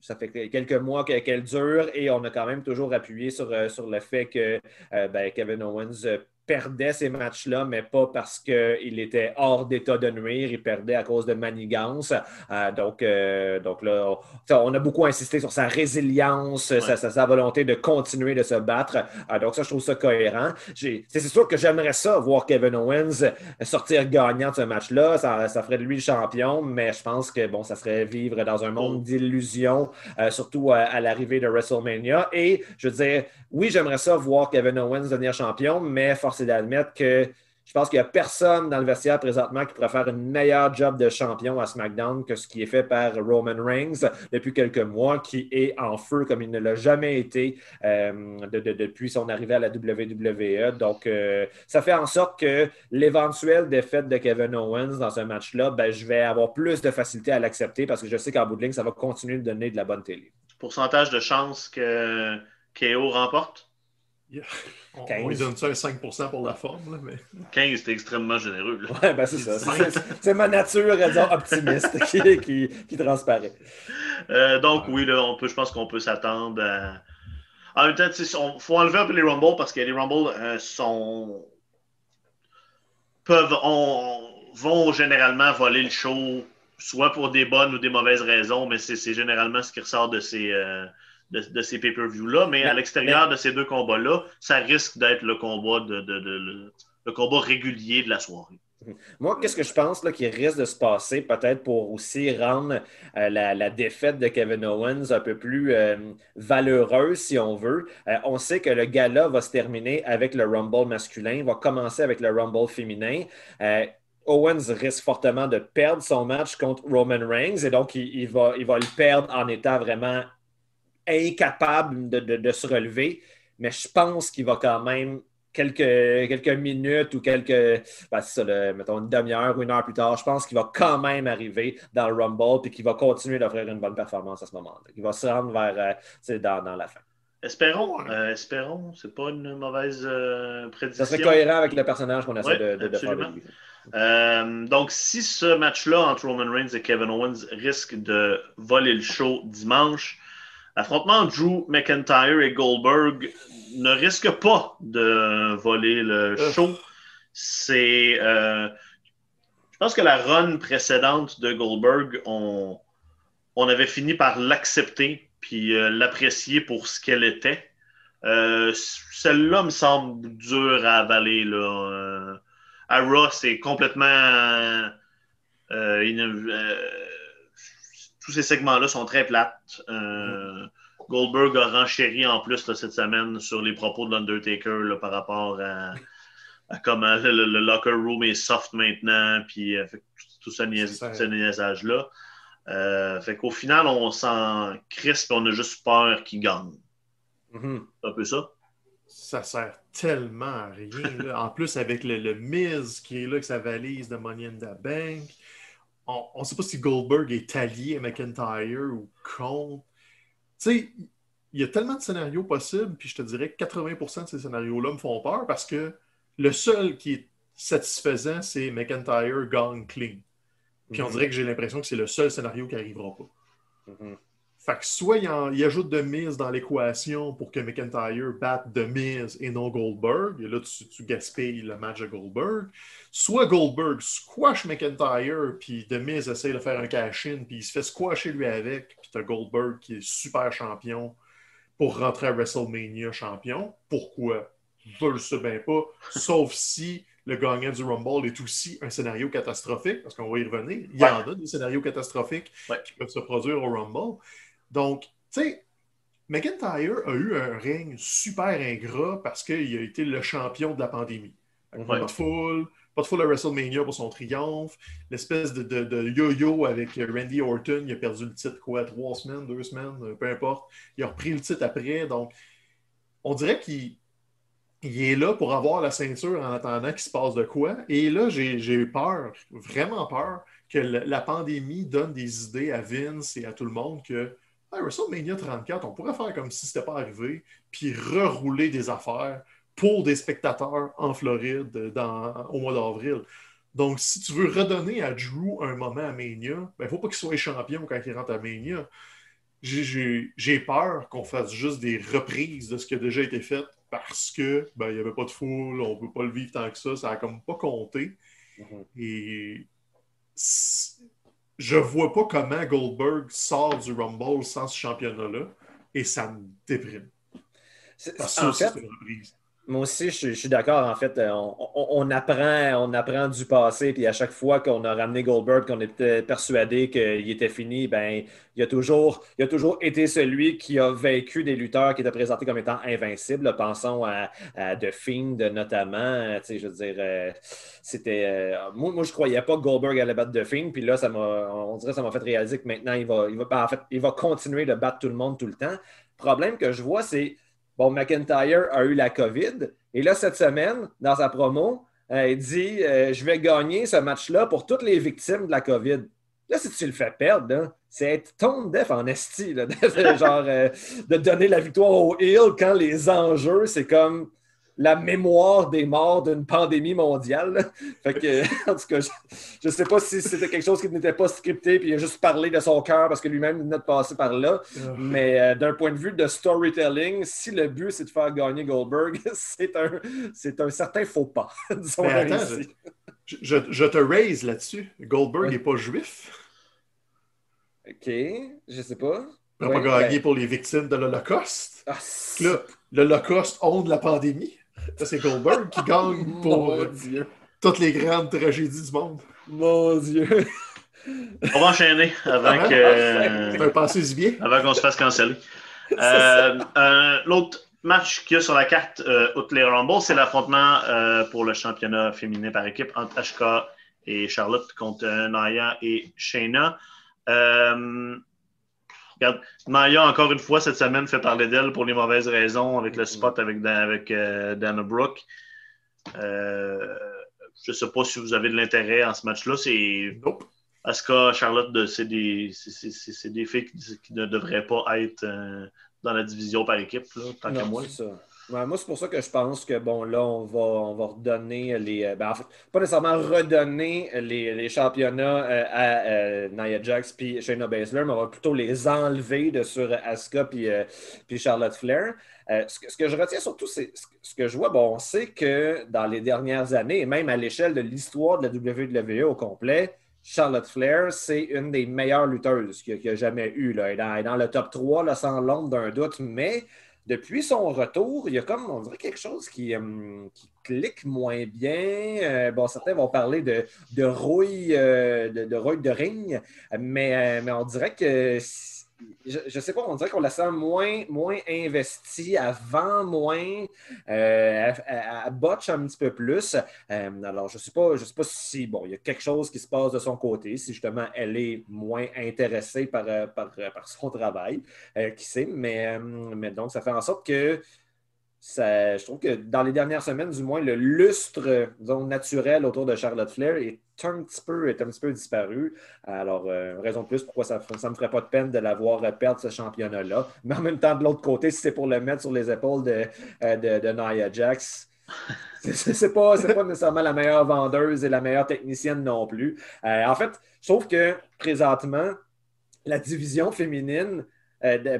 ça fait quelques mois que- qu'elle dure et on a quand même toujours appuyé sur, sur le fait que ben, Kevin Owens perdait ces matchs-là, mais pas parce qu'il était hors d'état de nuire, il perdait à cause de manigance. Euh, donc, euh, donc là, on, a beaucoup insisté sur sa résilience, sa, sa- sa volonté de continuer de se battre. Euh, donc ça, je trouve ça cohérent. C'est sûr que j'aimerais ça, voir Kevin Owens sortir gagnant de ce match-là. Ça, ça ferait de lui le champion, mais je pense que bon, ça serait vivre dans un monde d'illusions, euh, surtout à, à l'arrivée de WrestleMania. Et je veux dire, oui, j'aimerais ça voir Kevin Owens devenir champion, mais force est d'admettre que je pense qu'il n'y a personne dans le vestiaire présentement qui pourrait faire une meilleure job de champion à SmackDown que ce qui est fait par Roman Reigns depuis quelques mois, qui est en feu comme il ne l'a jamais été euh, de- de- depuis son arrivée à la WWE. Donc, euh, ça fait en sorte que l'éventuelle défaite de Kevin Owens dans ce match-là, ben, je vais avoir plus de facilité à l'accepter parce que je sais qu'en bout de ligne, ça va continuer de donner de la bonne télé. Pourcentage de chance que KO remporte? On, 15. on lui donne ça un 5% pour la forme, là, mais 15, c'est extrêmement généreux. là. Ouais, ben c'est ça. C'est- ma nature, disons, optimiste qui, qui, qui transparaît. Euh, donc, oui, là, on peut, je pense qu'on peut s'attendre à. En même temps, il faut enlever un peu les Rumble parce que les Rumble euh, sont. peuvent, on, vont généralement voler le show, soit pour des bonnes ou des mauvaises raisons, mais c'est généralement ce qui ressort de ces, euh, de, ces pay-per-views-là. Mais, à l'extérieur de ces deux combats-là, ça risque d'être le combat de, le combat régulier de la soirée. Moi, qu'est-ce que je pense là, qui risque de se passer, peut-être pour aussi rendre euh, la, défaite de Kevin Owens un peu plus euh, valeureuse, si on veut. Euh, on sait que le gala va se terminer avec le Rumble masculin, va commencer avec le Rumble féminin. Owens risque fortement de perdre son match contre Roman Reigns et donc il, va, il va le perdre en étant vraiment incapable de, de se relever. Mais je pense qu'il va quand même quelques, quelques minutes ou quelques, ben, ça, mettons une demi-heure ou une heure plus tard, je pense qu'il va quand même arriver dans le Rumble et qu'il va continuer d'offrir une bonne performance à ce moment-là. Il va se rendre vers euh, dans, dans, la fin. Espérons, euh, espérons, c'est pas une mauvaise euh, prédiction. Ça serait cohérent avec le personnage qu'on essaie de, de, faire. donc, si ce match-là entre Roman Reigns et Kevin Owens risque de voler le show dimanche, l'affrontement Drew McIntyre et Goldberg ne risque pas de voler le show. C'est. Euh, je pense que la run précédente de Goldberg, on, on avait fini par l'accepter puis euh, l'apprécier pour ce qu'elle était. Euh, celle-là me semble dure à avaler. Là. à Raw, c'est complètement. Tous ces segments-là sont très plates. Goldberg a renchéri en plus cette semaine sur les propos de l'Undertaker par rapport à, comment le, locker room est soft maintenant, puis euh, tout ce, niaisage-là. Euh, fait qu'au final, on sent crisp, on a juste peur qu'il gagne. Mm-hmm. C'est un peu ça? Ça sert tellement à rien. en plus, avec le, le Miz qui est là, avec sa valise de Money in the Bank, on ne sait pas si Goldberg est allié à McIntyre ou contre. Tu sais, il y a tellement de scénarios possibles, puis je te dirais que 80% de ces scénarios-là me font peur parce que le seul qui est satisfaisant, c'est McIntyre gone clean. Puis on mhm. dirait que j'ai l'impression que c'est le seul scénario qui n'arrivera pas. Mhm. Fait que soit il, ajoute de mise dans l'équation pour que McIntyre batte de mise et non Goldberg, et là tu, gaspilles le match de Goldberg, soit Goldberg squash McIntyre, puis de mise essaie de faire un cash-in, puis il se fait squasher lui avec, puis t'as Goldberg qui est super champion pour rentrer à WrestleMania champion. Pourquoi? Je le sais bien pas, sauf si le gagnant du Rumble est aussi un scénario catastrophique, parce qu'on va y revenir. Il y en a des scénarios catastrophiques qui peuvent se produire au Rumble. Donc, tu sais, McIntyre a eu un règne super ingrat parce qu'il a été le champion de la pandémie. Pas de foule, pas de foule à WrestleMania pour son triomphe. L'espèce de, yo-yo avec Randy Orton, il a perdu le titre quoi, trois semaines, deux semaines, peu importe. Il a repris le titre après. Donc, on dirait qu'il est là pour avoir la ceinture en attendant qu'il se passe de quoi. Et là, j'ai peur, vraiment peur, que la pandémie donne des idées à Vince et à tout le monde que WrestleMania 34, on pourrait faire comme si ce n'était pas arrivé, puis rerouler des affaires pour des spectateurs en Floride au mois d'avril. Donc, si tu veux redonner à Drew un moment à Mania, il ben, ne faut pas qu'il soit champion quand il rentre à Mania. J'ai peur qu'on fasse juste des reprises de ce qui a déjà été fait parce que ben, il n'y avait pas de foule, on ne peut pas le vivre tant que ça, ça n'a comme pas compté. Mm-hmm. Et je vois pas comment Goldberg sort du Rumble sans ce championnat-là et ça me déprime. Parce que c'est une reprise. Moi aussi, je, suis d'accord. En fait, euh, on, apprend, on apprend du passé, puis à chaque fois qu'on a ramené Goldberg, qu'on était persuadé qu'il était fini, ben, il a, toujours, il a toujours été celui qui a vaincu des lutteurs qui étaient présentés comme étant invincibles. Pensons à, The Fiend notamment. Je veux dire, euh, c'était. Euh, moi, moi, je croyais pas que Goldberg allait battre The Fiend, puis là, ça on dirait que ça m'a fait réaliser que maintenant, il va, il va, en fait, il va continuer de battre tout le monde tout le temps. Le problème que je vois, c'est Bon, McIntyre a eu la COVID. Et là, cette semaine, dans sa promo, euh, il dit euh, Je vais gagner ce match-là pour toutes les victimes de la COVID. Là, si tu le fais perdre, c'est être ton def en esti, genre euh, de donner la victoire au Hill quand les enjeux, c'est comme la mémoire des morts d'une pandémie mondiale. Fait que, en tout cas, je ne sais pas si c'était quelque chose qui n'était pas scripté, puis il a juste parlé de son cœur parce que lui-même venait de passer par là. Ah. Mais euh, d'un point de vue de storytelling, si le but c'est de faire gagner Goldberg, c'est un, c'est un certain faux pas. disons attends. Je, je- je te raise là-dessus. Goldberg Ouais. n'est pas juif. Ok, je sais pas. Il n'a Ouais, pas gagné ben- pour les victimes de l'Holocauste. Ah, l'Holocauste honte la pandémie. Ça, c'est Goldberg qui gagne pour Mon euh, Dieu. toutes les grandes tragédies du monde. Mon Dieu. On va enchaîner avant Ah, que. C'est un passé du bien. avant qu'on se fasse canceller. Euh, euh, L'autre match qu'il y a sur la carte, euh, outre les Rumble, c'est l'affrontement euh, pour le championnat féminin par équipe entre HK et Charlotte contre euh, Naya et Shayna. Regarde, Naya, encore une fois, cette semaine, fait parler d'elle pour les mauvaises raisons avec le spot avec, Dan- avec euh, Dana Brooke. Euh, je ne sais pas si vous avez de l'intérêt en ce match-là. C'est Nope. Asuka, Charlotte, c'est des, c'est- c'est- c'est- c'est des filles qui, qui ne devraient pas être euh, dans la division par équipe, là, tant qu'à Non, moi. c'est ça. Moi, c'est pour ça que je pense que, bon, là, on va, on va redonner les. euh, ben, en fait, pas nécessairement redonner les, championnats euh, à euh, Nia Jax puis Shayna Baszler, mais on va plutôt les enlever de sur Asuka puis, Charlotte Flair. Ce, que, je retiens surtout, c'est ce, que je vois, bon, on sait que dans les dernières années, et même à l'échelle de l'histoire de la WWE au complet, Charlotte Flair, c'est une des meilleures lutteuses qu'il y a, jamais eu. Là. Elle est dans, le top 3, là, sans l'ombre d'un doute, mais depuis son retour, il y a comme, on dirait, quelque chose qui, hum, qui clique moins bien. Euh, bon, certains vont parler de, de rouille, euh, de, rouille de ring, mais, euh, mais on dirait que, je, je sais pas, on dirait qu'on la sent moins, moins investie, avant moins, euh, elle, elle- elle botche un petit peu plus. Euh, alors, je sais pas, je sais pas si, bon, il y a quelque chose qui se passe de son côté, si justement elle est moins intéressée par, euh, par, euh, par son travail qui sait, mais, mais donc ça fait en sorte que je trouve que dans les dernières semaines, du moins, le lustre euh, naturel autour de Charlotte Flair est un petit peu, est disparu. Alors, euh, raison de plus pourquoi ça ne me ferait pas de peine de la voir euh, perdre ce championnat-là. Mais en même temps, de l'autre côté, si c'est pour le mettre sur les épaules de, de, Nia Jax, c'est- pas, pas nécessairement la meilleure vendeuse et la meilleure technicienne non plus. En fait, je trouve que présentement, la division féminine,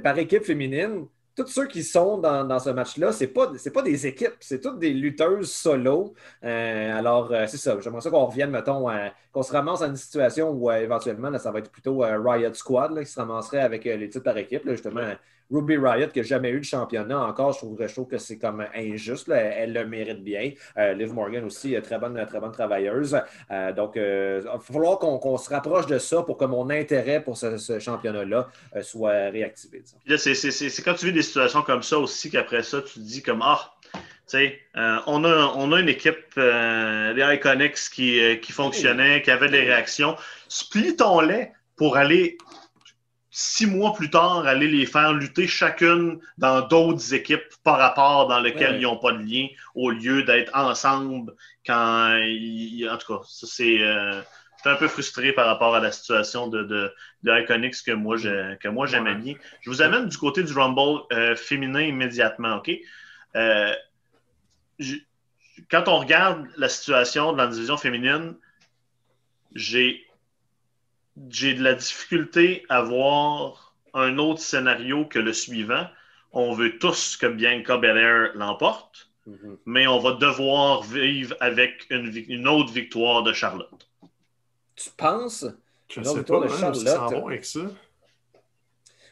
par équipe féminine, tous ceux qui sont dans, ce match-là, ce n'est pas, pas des équipes, c'est toutes des lutteuses solo. Euh, alors, euh, c'est ça. J'aimerais ça qu'on revienne, mettons, qu'on se ramasse à une situation où euh, éventuellement, là, ça va être plutôt Riot Squad là, qui se ramasserait avec les titres par équipe. là, justement, Ruby Riot qui n'a jamais eu de championnat encore, je trouve, je trouve que c'est comme injuste. là. Elle, le mérite bien. Euh, Liv Morgan aussi, euh, très bonne, très bonne travailleuse. Euh, donc, il va falloir qu'on se rapproche de ça pour que mon intérêt pour ce, ce championnat-là soit réactivé. c'est- quand tu vis des situations comme ça aussi qu'après ça, tu te dis comme Ah, tu sais, euh, on, a, on a une équipe, euh, les Iconics qui, euh, qui fonctionnait, qui avait des réactions. Splittons-les pour aller six mois plus tard, aller les faire lutter chacune dans d'autres équipes par rapport dans lesquelles Ouais. ils n'ont pas de lien, au lieu d'être ensemble quand ils. En tout cas, ça c'est. euh, J'étais un peu frustré par rapport à la situation de, de, de Iconics que moi, j'ai- que moi j'aimais bien. Je vous amène du côté du Rumble euh, féminin immédiatement, OK? Euh, je- quand on regarde la situation de la division féminine, j'ai j'ai de la difficulté à voir un autre scénario que le suivant. On veut tous que Bianca Belair l'emporte, Mhm. mais on va devoir vivre avec une, autre victoire de Charlotte. Tu penses? Je sais pas, de Charlotte? va avec ça.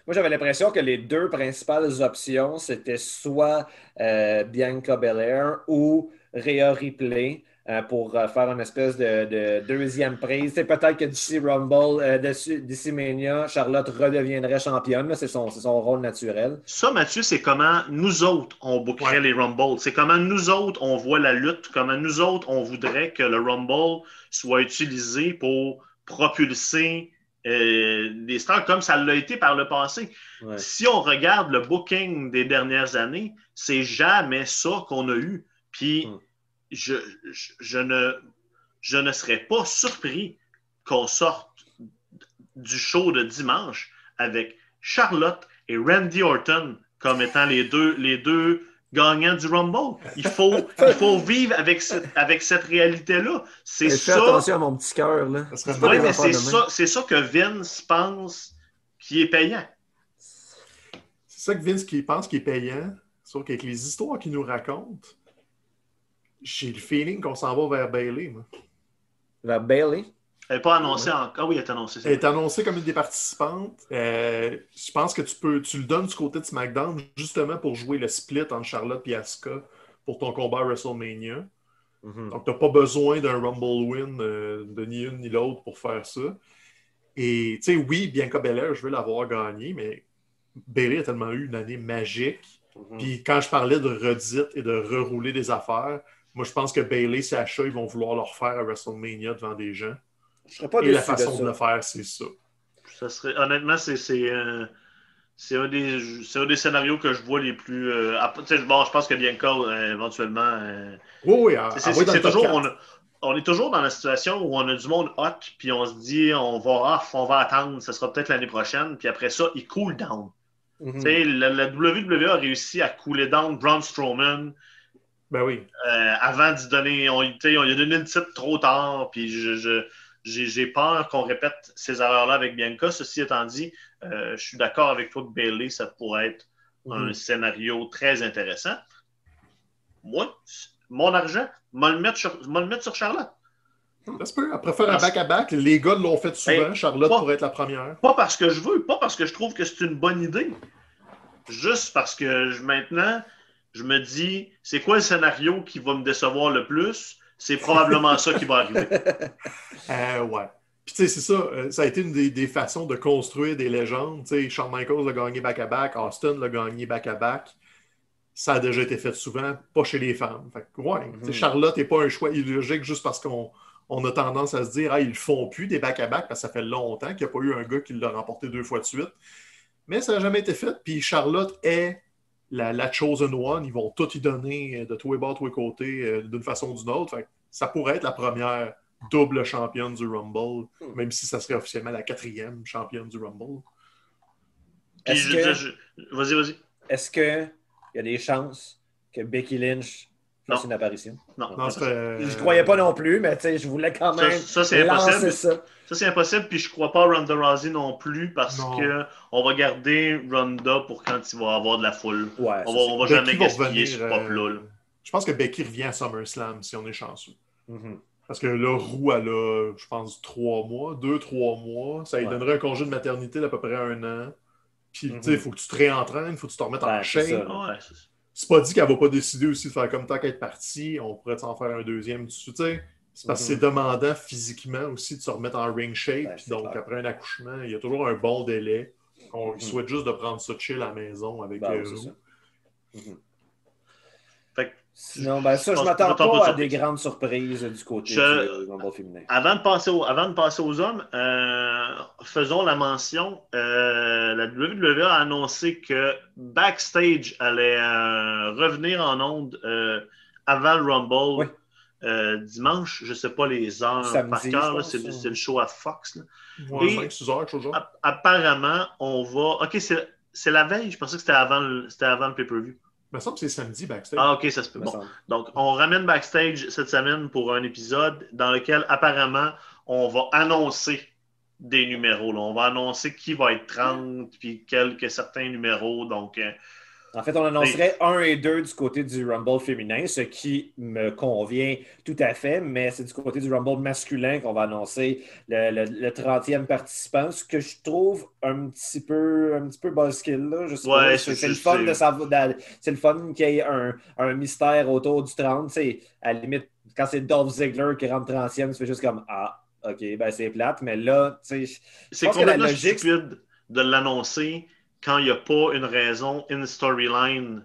Moi, j'avais l'impression que les deux principales options, c'était soit euh, Bianca Belair ou Rhea Ripley euh, pour euh, faire une espèce de, de deuxième prise. C'est peut-être que d'ici Rumble, euh, d'ici Mania, Charlotte redeviendrait championne. C'est son, c'est son rôle naturel. Ça, Mathieu, c'est comment nous autres, on bookerait Ouais. les Rumbles. C'est comment nous autres, on voit la lutte, comment nous autres, on voudrait que le Rumble soit utilisé pour propulser euh, des stars comme ça l'a été par le passé. Ouais. Si on regarde le booking des dernières années, c'est jamais ça qu'on a eu. Puis Mm. Je, je, je ne, je ne serais pas surpris qu'on sorte du show de dimanche avec Charlotte et Randy Orton comme étant les deux, les deux gagnant du Rumble. Il faut, il faut vivre avec cette, avec cette réalité-là. C'est ça. attention à mon petit cœur, C'est Oui, mais ça, c'est ça que Vince pense qui est payant. C'est ça que Vince qui pense qui est payant. Sauf qu'avec les histoires qu'il nous raconte, j'ai le feeling qu'on s'en va vers Bailey. Moi. La Bailey? Elle n'est pas annoncée encore. Ah oui, elle est annoncée. Elle est annoncée comme une des participantes. Euh, je pense que tu peux, tu le donnes du côté de SmackDown justement pour jouer le split entre Charlotte et Asuka pour ton combat à WrestleMania. Mhm. Donc, tu n'as pas besoin d'un Rumble win euh, de ni une ni l'autre pour faire ça. Et, tu sais, oui, Bianca Belair, je veux l'avoir gagné, mais Bailey a tellement eu une année magique. Mhm. Puis quand je parlais de redite et de rerouler des affaires, moi, je pense que Bailey Sacha, ils vont vouloir le refaire à WrestleMania devant des gens. Je serais pas et la de façon de, le faire, c'est ça. Ça serait, honnêtement, c'est, c'est, euh, c'est un, des, c'est un des scénarios que je vois les plus. euh, bon, je pense que Bianca, euh, éventuellement. euh, Oui, oui, c'est, toujours. 4. On, est toujours dans la situation où on a du monde hot, puis on se dit, on va off, on va attendre, ça sera peut-être l'année prochaine, puis après ça, il cool down. Tu sais, la, la WWE a réussi à cooler down Braun Strowman Ben oui. euh, avant d'y donner. On, on lui a donné une titre trop tard, puis je, j'ai, peur qu'on répète ces erreurs-là avec Bianca. Ceci étant dit, euh, je suis d'accord avec toi que Bailey, ça pourrait être un Mhm. scénario très intéressant. Moi, mon argent, m'a le mettre sur, m'a le mettre sur Charlotte. Ça se peut. Après faire un back-à-back, les gars l'ont fait souvent. Hey, Charlotte pas- pourrait être la première. Pas parce que je veux, pas parce que je trouve que c'est une bonne idée. Juste parce que je- maintenant, je me dis, c'est quoi le scénario qui va me décevoir le plus? C'est probablement ça qui va arriver. Euh, ouais. Puis tu sais, c'est ça. euh, ça a été une des, des façons de construire des légendes. Tu sais, Shawn Michaels l'a gagné back-à-back, Austin l'a gagné back-à-back. Ça a déjà été fait souvent, pas chez les femmes. Fait que, ouais, Mhm. Charlotte n'est pas un choix illogique juste parce qu'on on a tendance à se dire, ah, ils font plus des back-à-back parce que ça fait longtemps qu'il n'y a pas eu un gars qui l'a remporté deux fois de suite. Mais ça n'a jamais été fait. Puis Charlotte est la, la chosen one. Ils vont tout y donner euh, de tous les bords, de tous les côtés, euh, d'une façon ou d'une autre. Fait que ça pourrait être la première double championne du Rumble, Hmm. même si ça serait officiellement la quatrième championne du Rumble. Puis Est-ce je- que- je- Vas-y, vas-y. Est-ce qu'il y a des chances que Becky Lynch Non. une apparition? Non, serait- Je croyais pas non plus, mais tu sais, je voulais quand même ça, c'est impossible. ça. Ça, c'est impossible. Puis je crois pas à Ronda Rousey non plus parce Non. que on va garder Ronda pour quand il va avoir de la foule. Ouais, On ça, va, on va Becky jamais gaspiller revenir, ce euh, pop-là. là. Je pense que Becky revient à SummerSlam si on est chanceux. c'est- Mhm. Parce que là, Roux, elle a, je pense, trois mois, deux, trois mois. Ça lui Ouais. donnerait un congé de maternité d'à peu près un an. Puis, tu sais, il faut que tu te réentraînes, il faut que tu te remettes en Ben, c'est pas dit qu'elle va pas décider aussi de faire comme tant qu'être partie, on pourrait en faire un deuxième. Tu sais, c'est parce que Mhm. c'est demandant physiquement aussi de se remettre en ring shape. Ben, donc, clair. après un accouchement, il y a toujours un bon délai. On Mhm. souhaite juste de prendre ça chill à la maison avec Ben, euh, c'est Roux. ça. Mhm. Fait que Sinon, ben ça, je pense- m'attends pas à des grandes surprises du côté Je- du euh, Rumble féminin. Avant de passer, au- avant de passer aux hommes, euh, faisons la mention. euh, la WWE a annoncé que Backstage allait euh, revenir en onde euh, avant le Rumble Oui. euh, dimanche. Je ne sais pas les heures Samedi, par je cœur. C'est le show à Fox. là. Ouais, Et- 5-6 heures, quelque chose. genre. App- Apparemment, on va. Ok, c'est c'est la veille. Je pensais que c'était avant le, c'était avant le pay-per-view. Il me semble que c'est samedi backstage. Ah, ok, ça se peut. Bon. Donc, on ramène backstage cette semaine pour un épisode dans lequel apparemment on va annoncer des numéros. là. On va annoncer qui va être 30 puis quelques certains numéros. Donc, euh, En fait, on annoncerait un et deux du côté du Rumble féminin, ce qui me convient tout à fait, mais c'est du côté du Rumble masculin qu'on va annoncer le, le- le 30e participant, ce que je trouve un petit peu, un petit peu buzzkill. Là. Je sais Ouais, c'est- le fun de savoir, c'est le fun qu'il y ait un, un mystère autour du 30. tu sais, À la limite, quand c'est Dolph Ziggler qui rentre 30e, tu fais juste comme Ah, ok, ben c'est plate, mais là, tu sais, c'est que la complètement logique- stupide de l'annoncer quand il n'y a pas une raison, une storyline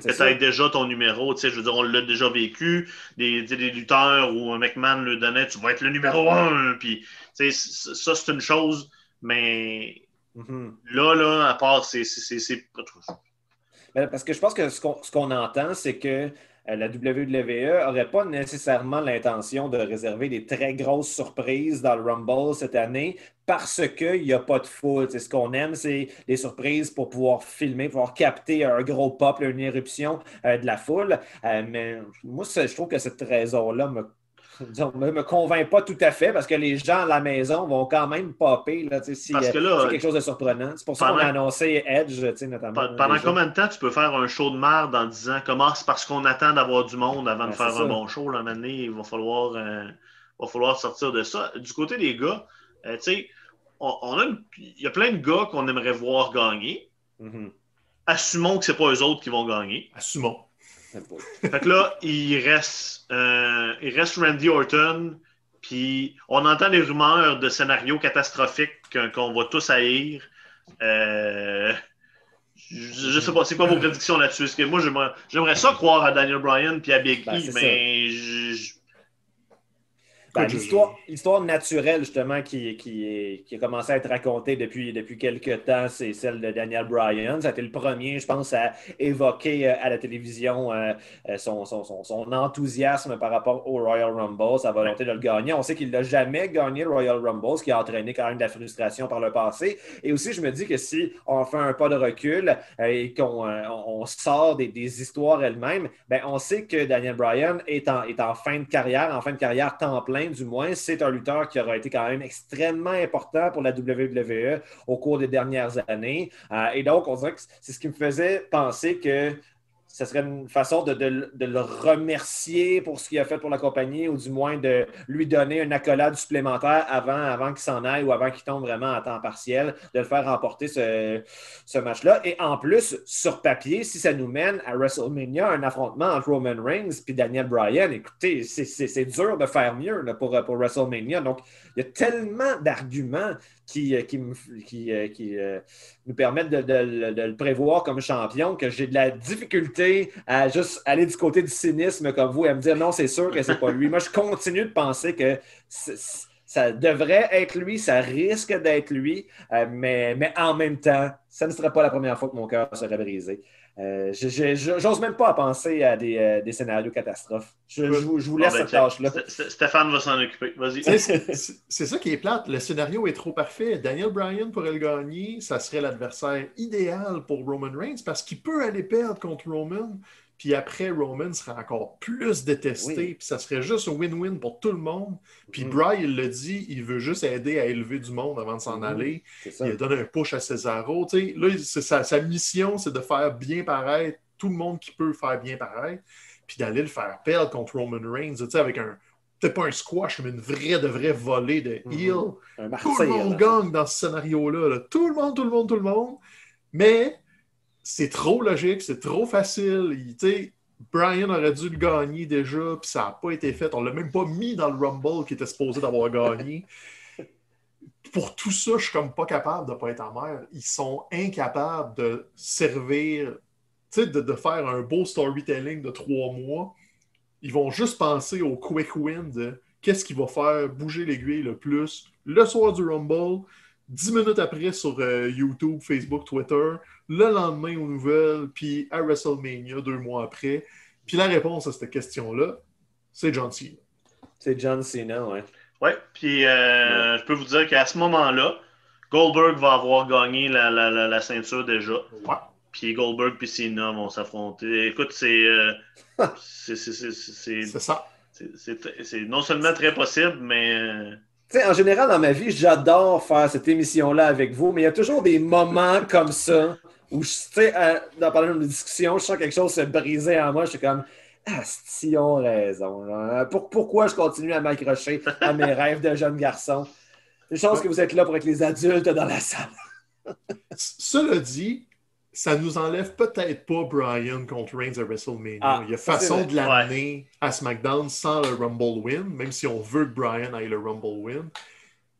c'est que tu ça. aies déjà ton numéro. Tu sais, je veux dire, on l'a déjà vécu. Des, des lutteurs où un McMahon le donnait, tu vas être le numéro un. Puis, tu sais, ça, c'est une chose, mais Mhm. là, là, à part, c'est. c'est- c'est- Ben, parce que je pense que ce qu'on entend, c'est que la WWE n'aurait pas nécessairement l'intention de réserver des très grosses surprises dans le Rumble cette année parce qu'il n'y a pas de foule. ce qu'on aime, c'est les surprises pour pouvoir filmer, pouvoir capter un gros pop, une éruption euh, de la foule. Euh, mais moi, je trouve que cette raison-là me ne me convainc pas tout à fait parce que les gens à la maison vont quand même popper là, si c'est quelque chose de surprenant. C'est pour ça qu'on a annoncé Edge, notamment. Pendant combien de temps tu peux faire un show de merde en disant comment c'est parce qu'on attend d'avoir du monde avant de faire un bon show. Là, maintenant, il va falloir, euh, va falloir sortir de ça. Du côté des gars, euh, on, a il y a plein de gars qu'on aimerait voir gagner. Mm-hmm. Assumons que ce n'est pas eux autres qui vont gagner. Assumons. Fait que là, il reste, euh, il reste Randy Orton, puis on entend des rumeurs de scénarios catastrophiques qu'on va tous haïr. Euh, je, ne sais pas, c'est quoi vos prédictions là-dessus? Moi, j'aimerais ça croire à Daniel Bryan puis à Big ben, E, mais je, ben, l'histoire, naturelle, justement, qui, qui, qui, a commencé à être racontée depuis, depuis quelques temps, c'est celle de Daniel Bryan. Ça a été le premier, je pense, à évoquer euh, à la télévision euh, euh, son, son, son, enthousiasme par rapport au Royal Rumble, sa volonté de le gagner. On sait qu'il n'a jamais gagné le Royal Rumble, ce qui a entraîné quand même de la frustration par le passé. Et aussi, je me dis que si on fait un pas de recul et qu'on on sort des, des histoires elles-mêmes, ben, on sait que Daniel Bryan est en, est en fin de carrière, en fin de carrière temps plein du moins, c'est un lutteur qui aura été quand même extrêmement important pour la WWE au cours des dernières années. Euh, et donc, on dirait que c'est ce qui me faisait penser que ce serait une façon de, le remercier pour ce qu'il a fait pour la compagnie ou du moins de lui donner une accolade supplémentaire avant, avant qu'il s'en aille ou avant qu'il tombe vraiment à temps partiel, de le faire remporter ce, ce match-là. Et en plus, sur papier, si ça nous mène à WrestleMania, un affrontement entre Roman Reigns et Daniel Bryan, écoutez, c'est dur de faire mieux pour, pour WrestleMania. Donc, il y a tellement d'arguments qui, euh, qui, euh, euh, nous permettent de, le prévoir comme champion, que j'ai de la difficulté à juste aller du côté du cynisme comme vous et à me dire non, c'est sûr que c'est pas lui. Moi, je continue de penser que ça devrait être lui, ça risque d'être lui, mais, mais en même temps, ça ne serait pas la première fois que mon cœur serait brisé. Euh, j'ose même pas penser à des, euh, scénarios catastrophes. Je, vous laisse ben, cette tâche-là. Stéphane va s'en occuper. Vas-y. C'est ça qui est plate. Le scénario est trop parfait. Daniel Bryan pourrait le gagner. Ça serait l'adversaire idéal pour Roman Reigns parce qu'il peut aller perdre contre Roman. Puis après, Roman serait encore plus détesté. Puis ça serait juste un win-win pour tout le monde. Puis mm-hmm. Brian, il l'a dit, il veut juste aider à élever du monde avant de s'en mm-hmm. aller. Il a donné un push à Cesaro. là, sa, sa mission, c'est de faire bien paraître tout le monde qui peut faire bien paraître. Puis d'aller le faire perdre contre Roman Reigns, avec un. Peut-être pas un squash, mais une vraie de vraie volée de mm-hmm. heel. tout le monde gagne dans ce scénario-là. Là. Tout le monde, tout le monde, tout le monde. Mais c'est trop logique, c'est trop facile. Il, Brian aurait dû le gagner déjà, puis ça n'a pas été fait. On ne l'a même pas mis dans le Rumble qui était supposé d'avoir gagné. Pour tout ça, je suis comme pas capable de ne pas être amer. Ils sont incapables de servir, de, de faire un beau storytelling de trois mois. Ils vont juste penser au quick win de qu'est-ce qui va faire bouger l'aiguille le plus le soir du Rumble, dix minutes après sur euh, YouTube, Facebook, Twitter le lendemain aux nouvelles, puis à WrestleMania deux mois après. Puis la réponse à cette question-là, c'est John Cena. C'est John Cena, ouais. Ouais, puis euh, je peux vous dire qu'à ce moment-là, Goldberg va avoir gagné la, la, la, ceinture déjà. Ouais. Puis Goldberg et Cena vont s'affronter. Écoute, c'est. Euh, c'est ça. C'est non seulement très possible, mais. Euh, sais, en général, dans ma vie, j'adore faire cette émission-là avec vous, mais il y a toujours des moments comme ça où, tu sais, dans pendant une discussion, je sens quelque chose se briser en moi. Je suis comme, ah, si ont raison. Pour, pourquoi je continue à m'accrocher à mes rêves de jeune garçon? Une chance que vous êtes là pour être les adultes dans la salle. Cela dit, ça nous enlève peut-être pas Brian contre Reigns à WrestleMania. Ah, il y a façon de l'amener à SmackDown sans le Rumble win, même si on veut que Brian aille le Rumble win.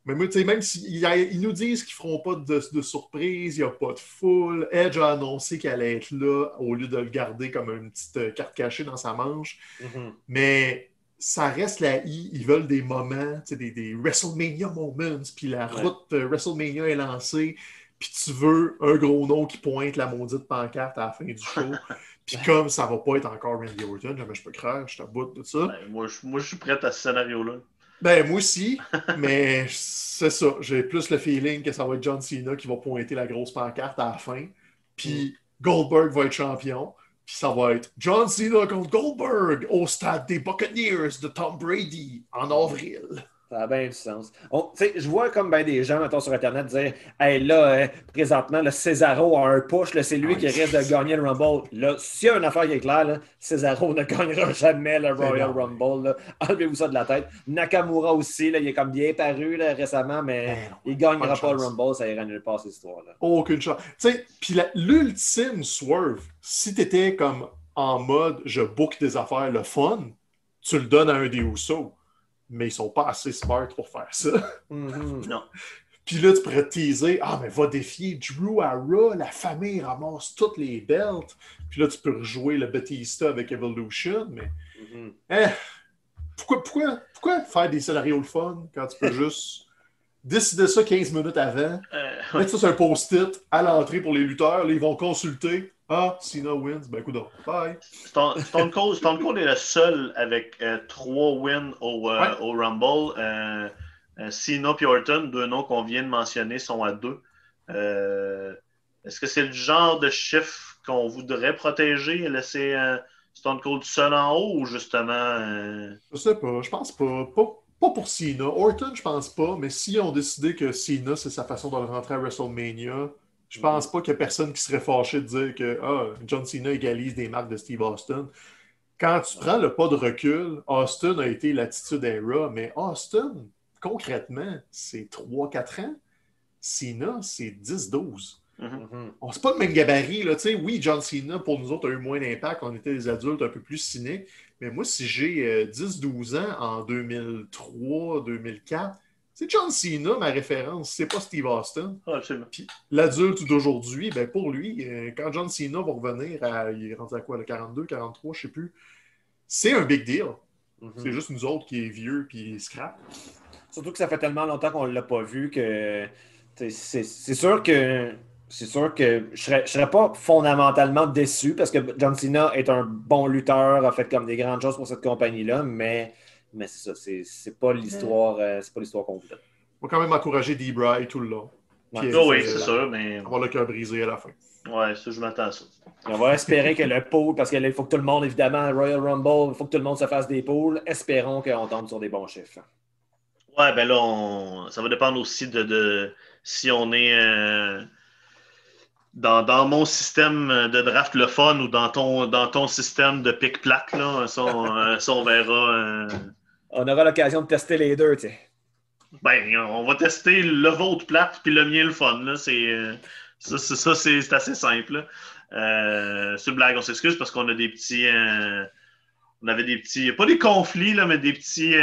Mais moi, même s'ils nous disent qu'ils ne feront pas de, surprise, il n'y a pas de foule, Edge a annoncé qu'elle allait être là au lieu de le garder comme une petite euh, carte cachée dans sa manche. Mm-hmm. Mais ça reste la I. Ils veulent des moments, des, des WrestleMania moments, puis la route euh, WrestleMania est lancée, puis tu veux un gros nom qui pointe la maudite pancarte à la fin du show. Puis comme ça va pas être encore Randy Orton, jamais je peux croire, je bout de ça. Ben, moi, je, moi, je suis prêt à ce scénario-là. Ben, moi aussi, mais c'est ça. J'ai plus le feeling que ça va être John Cena qui va pointer la grosse pancarte à la fin. Puis Goldberg va être champion. Puis ça va être John Cena contre Goldberg au stade des Buccaneers de Tom Brady en avril. Ça a bien du sens. On- tu je vois comme ben des gens, mettons, sur Internet dire Hey, là, euh, présentement, le Cesaro a un push, c'est lui qui risque de gagner le Rumble. Là, s'il y a une affaire qui est claire, là, Cesaro ne gagnera jamais le Royal. Rumble. Enlevez-vous ça de la tête. Nakamura aussi, là, il est comme bien paru là, récemment, mais Ben non, il ne gagnera pas le. Rumble, ça ira nulle part, cette histoire-là. Aucune chance. Tu puis l'ultime swerve, si t'étais comme en mode je book des affaires le fun, tu le donnes à un des Usos. Mais ils sont pas assez smart pour faire ça. Mhm. Puis là, tu pourrais te teaser Ah, mais va défier Drew à Raw, la famille ramasse toutes les belts. Puis là, tu peux rejouer le Batista avec Evolution. Mais Mhm. eh, pourquoi, pourquoi, pourquoi faire des scénarios le fun quand tu peux juste décider ça 15 minutes avant? Euh, Mettre ça sur un post-it à l'entrée pour les lutteurs. Là, ils vont consulter. Ah, Cena wins. Ben, écoute, bye. Stone, Stone Cold, Stone Cold est le seul avec euh, trois wins au, euh, Ouais. au Rumble. Euh, Cena et Orton, deux noms qu'on vient de mentionner, sont à deux. Est-ce que c'est le genre de chiffre qu'on voudrait protéger et laisser Stone Cold seul en haut ou justement. Je sais pas. Je pense pas. Pas, pas pour Cena. Orton, je pense pas. Mais s'ils ont décidé que Cena, c'est sa façon de le rentrer à WrestleMania, je pense pas qu'il y a personne qui serait fâché de dire que ah, John Cena égalise des marques de Steve Austin. Quand tu prends le pas de recul, Austin a été l'attitude era, mais Austin, concrètement, c'est 3-4 ans. Cena, c'est 10-12. Mhm. On c'est pas le même gabarit, là, tu sais. Oui, John Cena, pour nous autres, a eu moins d'impact. On était des adultes un peu plus cyniques. Mais moi, si j'ai euh, 10-12 ans en 2003, 2004, c'est John Cena, ma référence. C'est pas Steve Austin. ah, absolument. L'adulte d'aujourd'hui, ben pour lui, euh, quand John Cena va revenir à, il est rendu à quoi, le 42, 43, je sais plus, c'est un big deal. Mhm. C'est juste nous autres qui est vieux puis scrap. Surtout que ça fait tellement longtemps qu'on ne l'a pas vu que c'est sûr que c'est sûr que je serais, je serais pas fondamentalement déçu parce que John Cena est un bon lutteur, a fait comme des grandes choses pour cette compagnie-là, mais, mais c'est ça, c'est c'est pas l'histoire euh, c'est pas l'histoire qu'on voulait. On va quand même encourager D-Bry tout le long. Ouais. Ah oui, euh, c'est sûr, mais. Avoir le cœur brisé à la fin. Ouais, ça, je m'attends à ça. On va espérer que le pool, parce qu'il faut que tout le monde, évidemment, Royal Rumble, il faut que tout le monde se fasse des pools. Espérons qu'on tombe sur des bons chiffres. Ouais, ben là, on- ça va dépendre aussi de, de- si on est euh, dans, dans mon système de draft le fun ou dans ton, dans ton système de pic-plaque. Là, ça, on, euh, ça, on verra. euh, On aura l'occasion de tester les deux, tu sais. ben, on va tester le vôtre plate puis le mien le fun. Là. C'est, euh, ça, c'est, assez simple. Euh, c'est une blague, on s'excuse parce qu'on a des petits. euh, on avait des petits. Pas des conflits, là, mais des petits.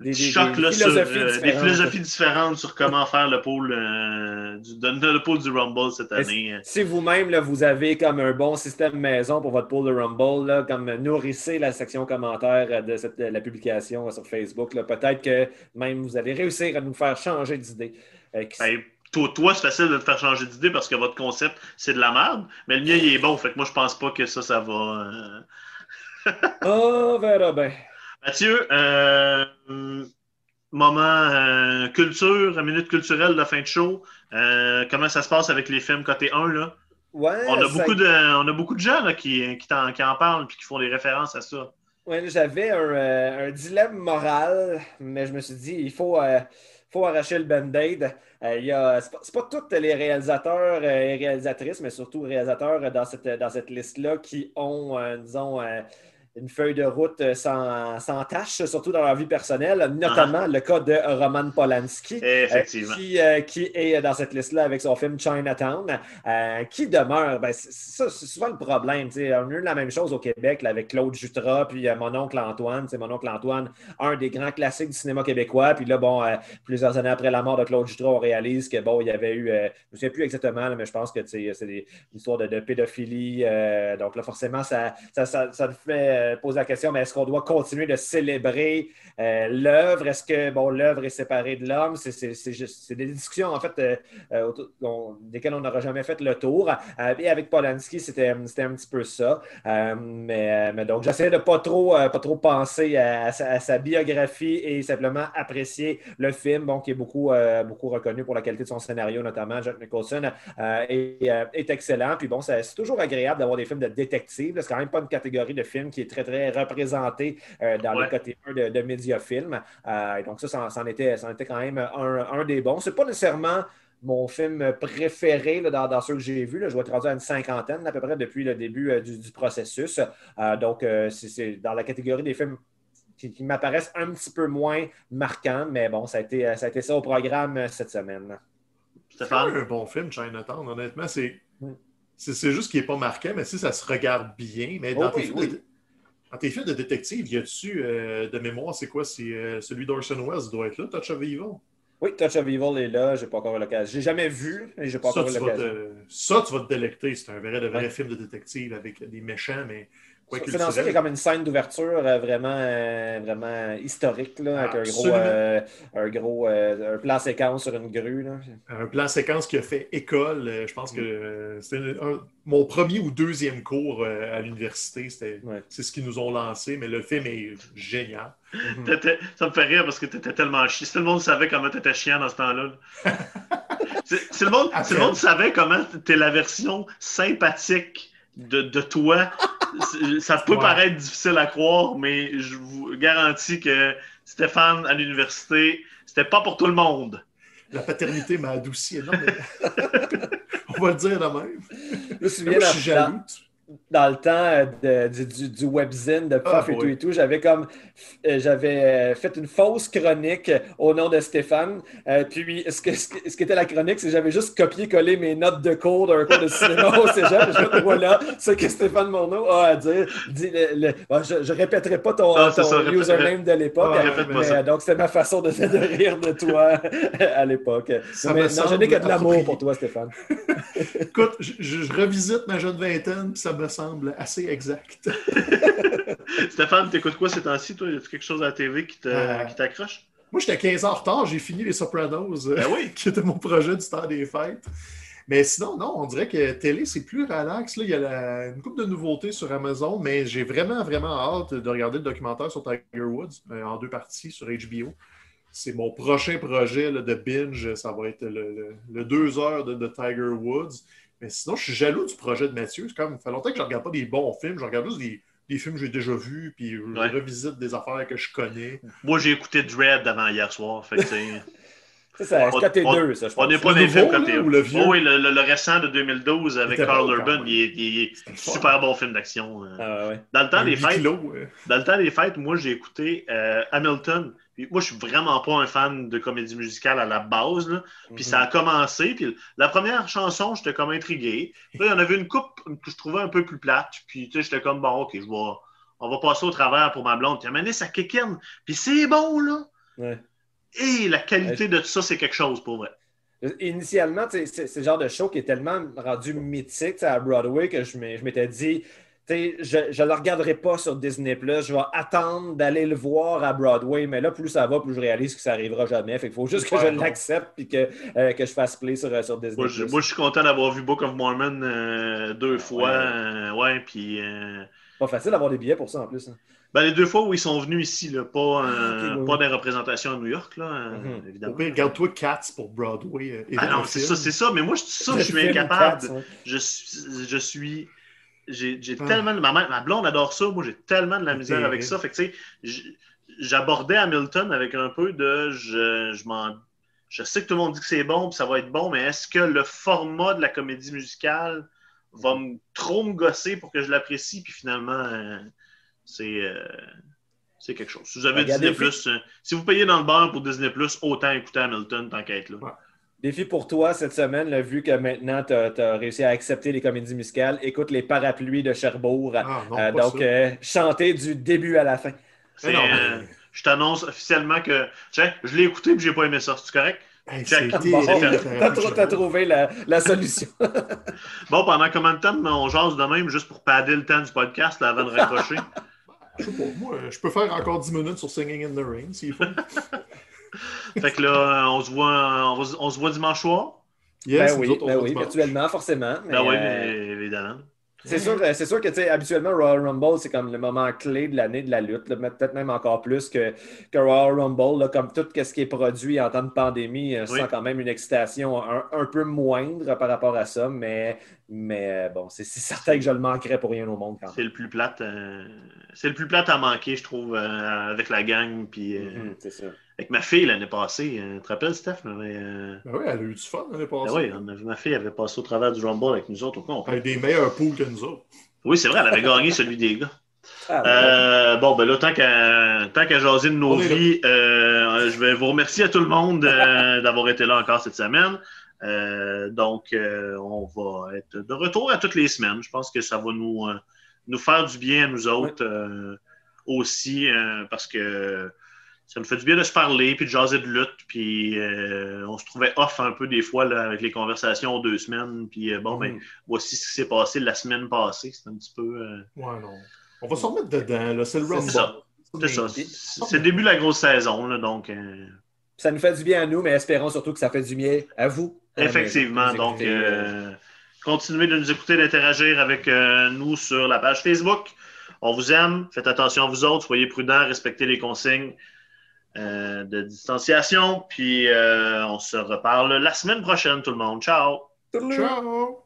Des, des- choc des là, sur, philosophies euh, des différentes. philosophies différentes sur comment faire le pôle, euh, du, de- le pôle du Rumble cette année. Si vous-même, là, vous avez comme un bon système maison pour votre pool de Rumble, là, comme nourrissez la section commentaire de, cette- de la publication sur Facebook, peut-être que même vous allez réussir à nous faire changer d'idée. Euh, Ben, toi, toi, c'est facile de te faire changer d'idée parce que votre concept, c'est de la merde, mais le mien, il est bon. Fait que moi, je pense pas que ça, ça va. euh. On verra bien. Mathieu, euh, moment euh, culture, minute culturelle de fin de show. Euh, comment ça se passe avec les films côté 1, là? Ouais, On a, ça- beaucoup de, on a beaucoup de gens là, qui, qui, t'en- qui en parlent et qui font des références à ça. Ouais, J'avais un, un dilemme moral, mais je me suis dit, il faut, euh, faut arracher le band-aid. Euh, a- c'est pas, pas tous les réalisateurs et réalisatrices, mais surtout réalisateurs dans cette, dans cette liste-là qui ont, euh, disons, une feuille de route euh, sans, sans tâche, surtout dans leur vie personnelle, notamment le cas de Roman Polanski. euh, qui, euh, qui est dans cette liste-là avec son film Chinatown, euh, qui demeure, ben, c'est- souvent le problème. On a eu la même chose au Québec là, avec Claude Jutras, puis euh, mon oncle Antoine. C'est mon oncle Antoine, un des grands classiques du cinéma québécois. Puis là, bon, plusieurs années après la mort de Claude Jutras, on réalise que bon, il y avait eu, je ne me souviens plus exactement, là, mais je pense que c'est une histoire de, de pédophilie. donc là, forcément, ça, ça, ça, ça fait. Euh, pose la question, mais est-ce qu'on doit continuer de célébrer euh, l'œuvre? Est-ce que bon, l'œuvre est séparée de l'homme? C'est, des discussions, en fait, euh, desquelles on n'aura jamais fait le tour. Et avec Polanski, c'était, un petit peu ça. Mais, mais donc, j'essaie de pas trop, pas trop penser à, sa, biographie et simplement apprécier le film, bon, qui est beaucoup, beaucoup reconnu pour la qualité de son scénario, notamment. Jack Nicholson est, est excellent. Puis bon, c'est toujours agréable d'avoir des films de détective. C'est quand même pas une catégorie de films qui est très, très représentée euh, dans Ouais. le côté 1 de, de Mediafilm. Euh, donc, ça, c'en c'en était, c'en était quand même un, un des bons. C'est pas nécessairement mon film préféré là, dans, dans ceux que j'ai vus. là. Je vais être rendu à une cinquantaine à peu près depuis le début euh, du, du processus. Euh, donc, euh, c'est- c'est dans la catégorie des films qui, qui m'apparaissent un petit peu moins marquants, mais bon, ça a été, ça, a été ça au programme cette semaine. C'est Stéphane? un bon film, Chinatown. Honnêtement, c'est Mm. c'est c'est juste qu'il n'est pas marquant, mais si ça se regarde bien. Mais dans, Oh tes, oui, films oui. Dans tes films de détective, y a-tu euh, de mémoire, c'est quoi C'est euh, celui d'Orson Welles doit être là, Touch of Evil? Oui, Touch of Evil est là, j'ai pas encore eu l'occasion. J'ai jamais vu et j'ai pas Ça encore eu tu, vas l'occasion. te, ça, tu vas te délecter. C'est un vrai, de vrai Ouais. film de détective avec des méchants, mais quoi C'est dans ça qu'il y a comme une scène d'ouverture euh, vraiment, euh, vraiment historique, là, avec un gros, euh, un gros euh, un plan séquence sur une grue. Là. Un plan séquence qui a fait école. Je pense que euh, c'était un- mon premier ou deuxième cours à l'université. Ouais. C'est ce qu'ils nous ont lancé, mais le film est génial. T'étais- Ça me fait rire parce que t'étais tellement chiant. Si tout le monde savait comment t'étais chiant dans ce temps-là. là. si, le monde, si le monde savait comment t'es la version sympathique de, de toi, ça peut Ouais. paraître difficile à croire, mais je vous garantis que Stéphane à l'université, c'était pas pour tout le monde. La paternité m'a adouci énormément. On va le dire de même. Je me souviens Moi, je suis jaloux. Dans- le temps euh, de- du, du, du webzine de Ah, Puff et tout et tout, j'avais comme euh, j'avais euh, fait une fausse chronique au nom de Stéphane. Euh, puis ce que ce, ce qui était la chronique, c'est que j'avais juste copié-collé mes notes de cours d'un cours de cinéma au cégep. Je voilà ce que Stéphane Morneau a à dire. Dis le- le- bon, je, répéterai pas ton, Ah, c'est ton ça, répète- username de l'époque. Ah, mais, donc c'était ma façon de, de rire de toi à l'époque. Me non, je n'ai que de l'amour pour toi, Stéphane. Écoute, je, revisite ma jeune vingtaine, puis ça me semble assez exact. Stéphane, t'écoutes quoi ces temps-ci, toi? Y a quelque chose à la TV qui Euh. qui t'accroche? Moi, j'étais 15 ans en retard, j'ai fini Les Sopranos, Ben oui. qui était mon projet du temps des fêtes. Mais sinon, non, on dirait que télé, c'est plus relax. Là, il y a la- une couple de nouveautés sur Amazon, mais j'ai vraiment, vraiment hâte de regarder le documentaire sur Tiger Woods euh, en deux parties sur HBO. C'est mon prochain projet là, de binge. Ça va être le, le- le deux heures de, de Tiger Woods. Mais sinon, je suis jaloux du projet de Mathieu. C'est comme, ça fait longtemps que je ne regarde pas des bons films. Je regarde juste des, des films que j'ai déjà vus, puis je Ouais. revisite des affaires que je connais. Moi, j'ai écouté Dread avant hier soir. Fait que, c'est- Ça, On- c'est côté on- 2, ça, je On pense. n'est pas des films côté ou le vieux? Oh oui, le, le- le récent de 2012 avec Carl Urban, il est, il super bon film d'action. euh. Ah, ouais. Dans le temps Un des fêtes, kilos, dans le temps des fêtes, moi j'ai écouté euh, Hamilton. Puis moi, je suis vraiment pas un fan de comédie musicale à la base. là. Puis ça a commencé. Puis la première chanson, j'étais comme intrigué. Puis là, il y en avait une coupe que je trouvais un peu plus plate. Puis tu sais, j'étais comme bon, ok, je vais, on va passer au travers pour ma blonde. Puis amené sa kékine. Puis c'est bon, là. Ouais. Et la qualité de tout ça, c'est quelque chose pour vrai. Initialement, c'est le genre de show qui est tellement rendu mythique à Broadway que je m'étais dit, je ne le regarderai pas sur Disney je vais attendre d'aller le voir à Broadway, mais là, plus ça va, plus je réalise que ça n'arrivera jamais. Fait qu'il faut juste que Ouais, je l'accepte et que, euh, que je fasse play sur, sur Disney. Moi, je, moi, je suis content d'avoir vu Book of Mormon euh, deux fois. Ouais. euh, ouais, puis. euh, Pas facile d'avoir des billets pour ça en plus. hein. ben, les deux fois où ils sont venus ici, là, pas, euh, ok, oui, pas oui. des représentations à New York, là, euh, Mhm. Au évidemment. regarde-toi Cats pour Broadway. euh, et Ah non, c'est ça, c'est ça. Mais moi, je, ça, je suis incapable. Cats, ouais. Je suis. Je suis j'ai Ah. tellement. Ma, mère- ma blonde adore ça. Moi, j'ai tellement de la misère avec ça. Fait que, tu sais, j'abordais Hamilton avec un peu de. Je, je m'en. Je sais que tout le monde dit que c'est bon, puis ça va être bon, mais est-ce que le format de la comédie musicale va me, trop me gosser pour que je l'apprécie, puis finalement, euh, c'est euh, c'est quelque chose. Si vous avez Regardez Disney+, euh, si vous payez dans le bar pour Disney+, autant écouter Hamilton tant qu'à être là. Défi pour toi cette semaine, là, vu que maintenant tu as, réussi à accepter les comédies musicales, écoute les parapluies de Cherbourg. Ah, non, Euh, pas donc, ça. euh, chanter du début à la fin. Non, euh, je t'annonce officiellement que tiens, je l'ai écouté et j'ai pas aimé ça. C'est correct? Hey, Bon, t'as trou- t'as trouvé la, la solution. Bon, pendant combien de temps on jase de même juste pour padder le temps du podcast là, avant de raccrocher? Je sais pas, moi, je peux faire encore 10 minutes sur Singing in the Rain, s'il faut. Fait que là, on se voit, on, se voit dimanche soir. Yes, ben oui, autres, ben oui, virtuellement, forcément. mais, Ben oui, euh, évidemment. C'est sûr, euh, c'est sûr que, tu sais, habituellement, Royal Rumble, c'est comme le moment clé de l'année de la lutte, là, mais peut-être même encore plus que, que Royal Rumble, là, comme tout ce qui est produit en temps de pandémie, euh, je Oui. sens quand même une excitation un, un peu moindre par rapport à ça, mais, mais euh, bon, c'est c'est certain que je le manquerais pour rien au monde quand même. C'est le plus plate. euh, c'est le plus plate à manquer, je trouve, euh, avec la gang. Puis euh, Mhm, c'est ça. Avec ma fille l'année passée. euh, tu te rappelles, Steph? avait, euh, Ben oui, elle a eu du fun l'année ben passée. oui, on ma fille avait passé au travers du Rumble avec nous autres au complet. Avec des meilleurs poules que nous autres. Oui, c'est vrai, elle avait gagné celui des gars. Ah, ben, Euh, bon, ben là, tant qu'à tant qu'à jaser de nos vies, euh, je vais vous remercier à tout le monde euh, d'avoir été là encore cette semaine. Euh, donc, euh, on va être de retour à toutes les semaines. Je pense que ça va nous, euh, nous faire du bien à nous autres euh, aussi, euh, parce que ça nous fait du bien de se parler, puis de jaser de lutte, puis euh, on se trouvait off un peu des fois là, avec les conversations aux deux semaines, puis euh, bon, ben, mhm. voici ce qui s'est passé la semaine passée. C'est un petit peu... euh, Ouais, non. On va se remettre dedans, là. C'est le Rumble. ça. C'est ça. C'est le début de la grosse saison, là, donc euh, Ça nous fait du bien à nous, mais espérons surtout que ça fait du bien à vous. effectivement. Donc, continuez de nous écouter, d'interagir avec euh, nous sur la page Facebook. On vous aime. Faites attention à vous autres. Soyez prudents. Respectez les consignes euh, de distanciation. Puis, euh, on se reparle la semaine prochaine, tout le monde. Ciao! Ciao!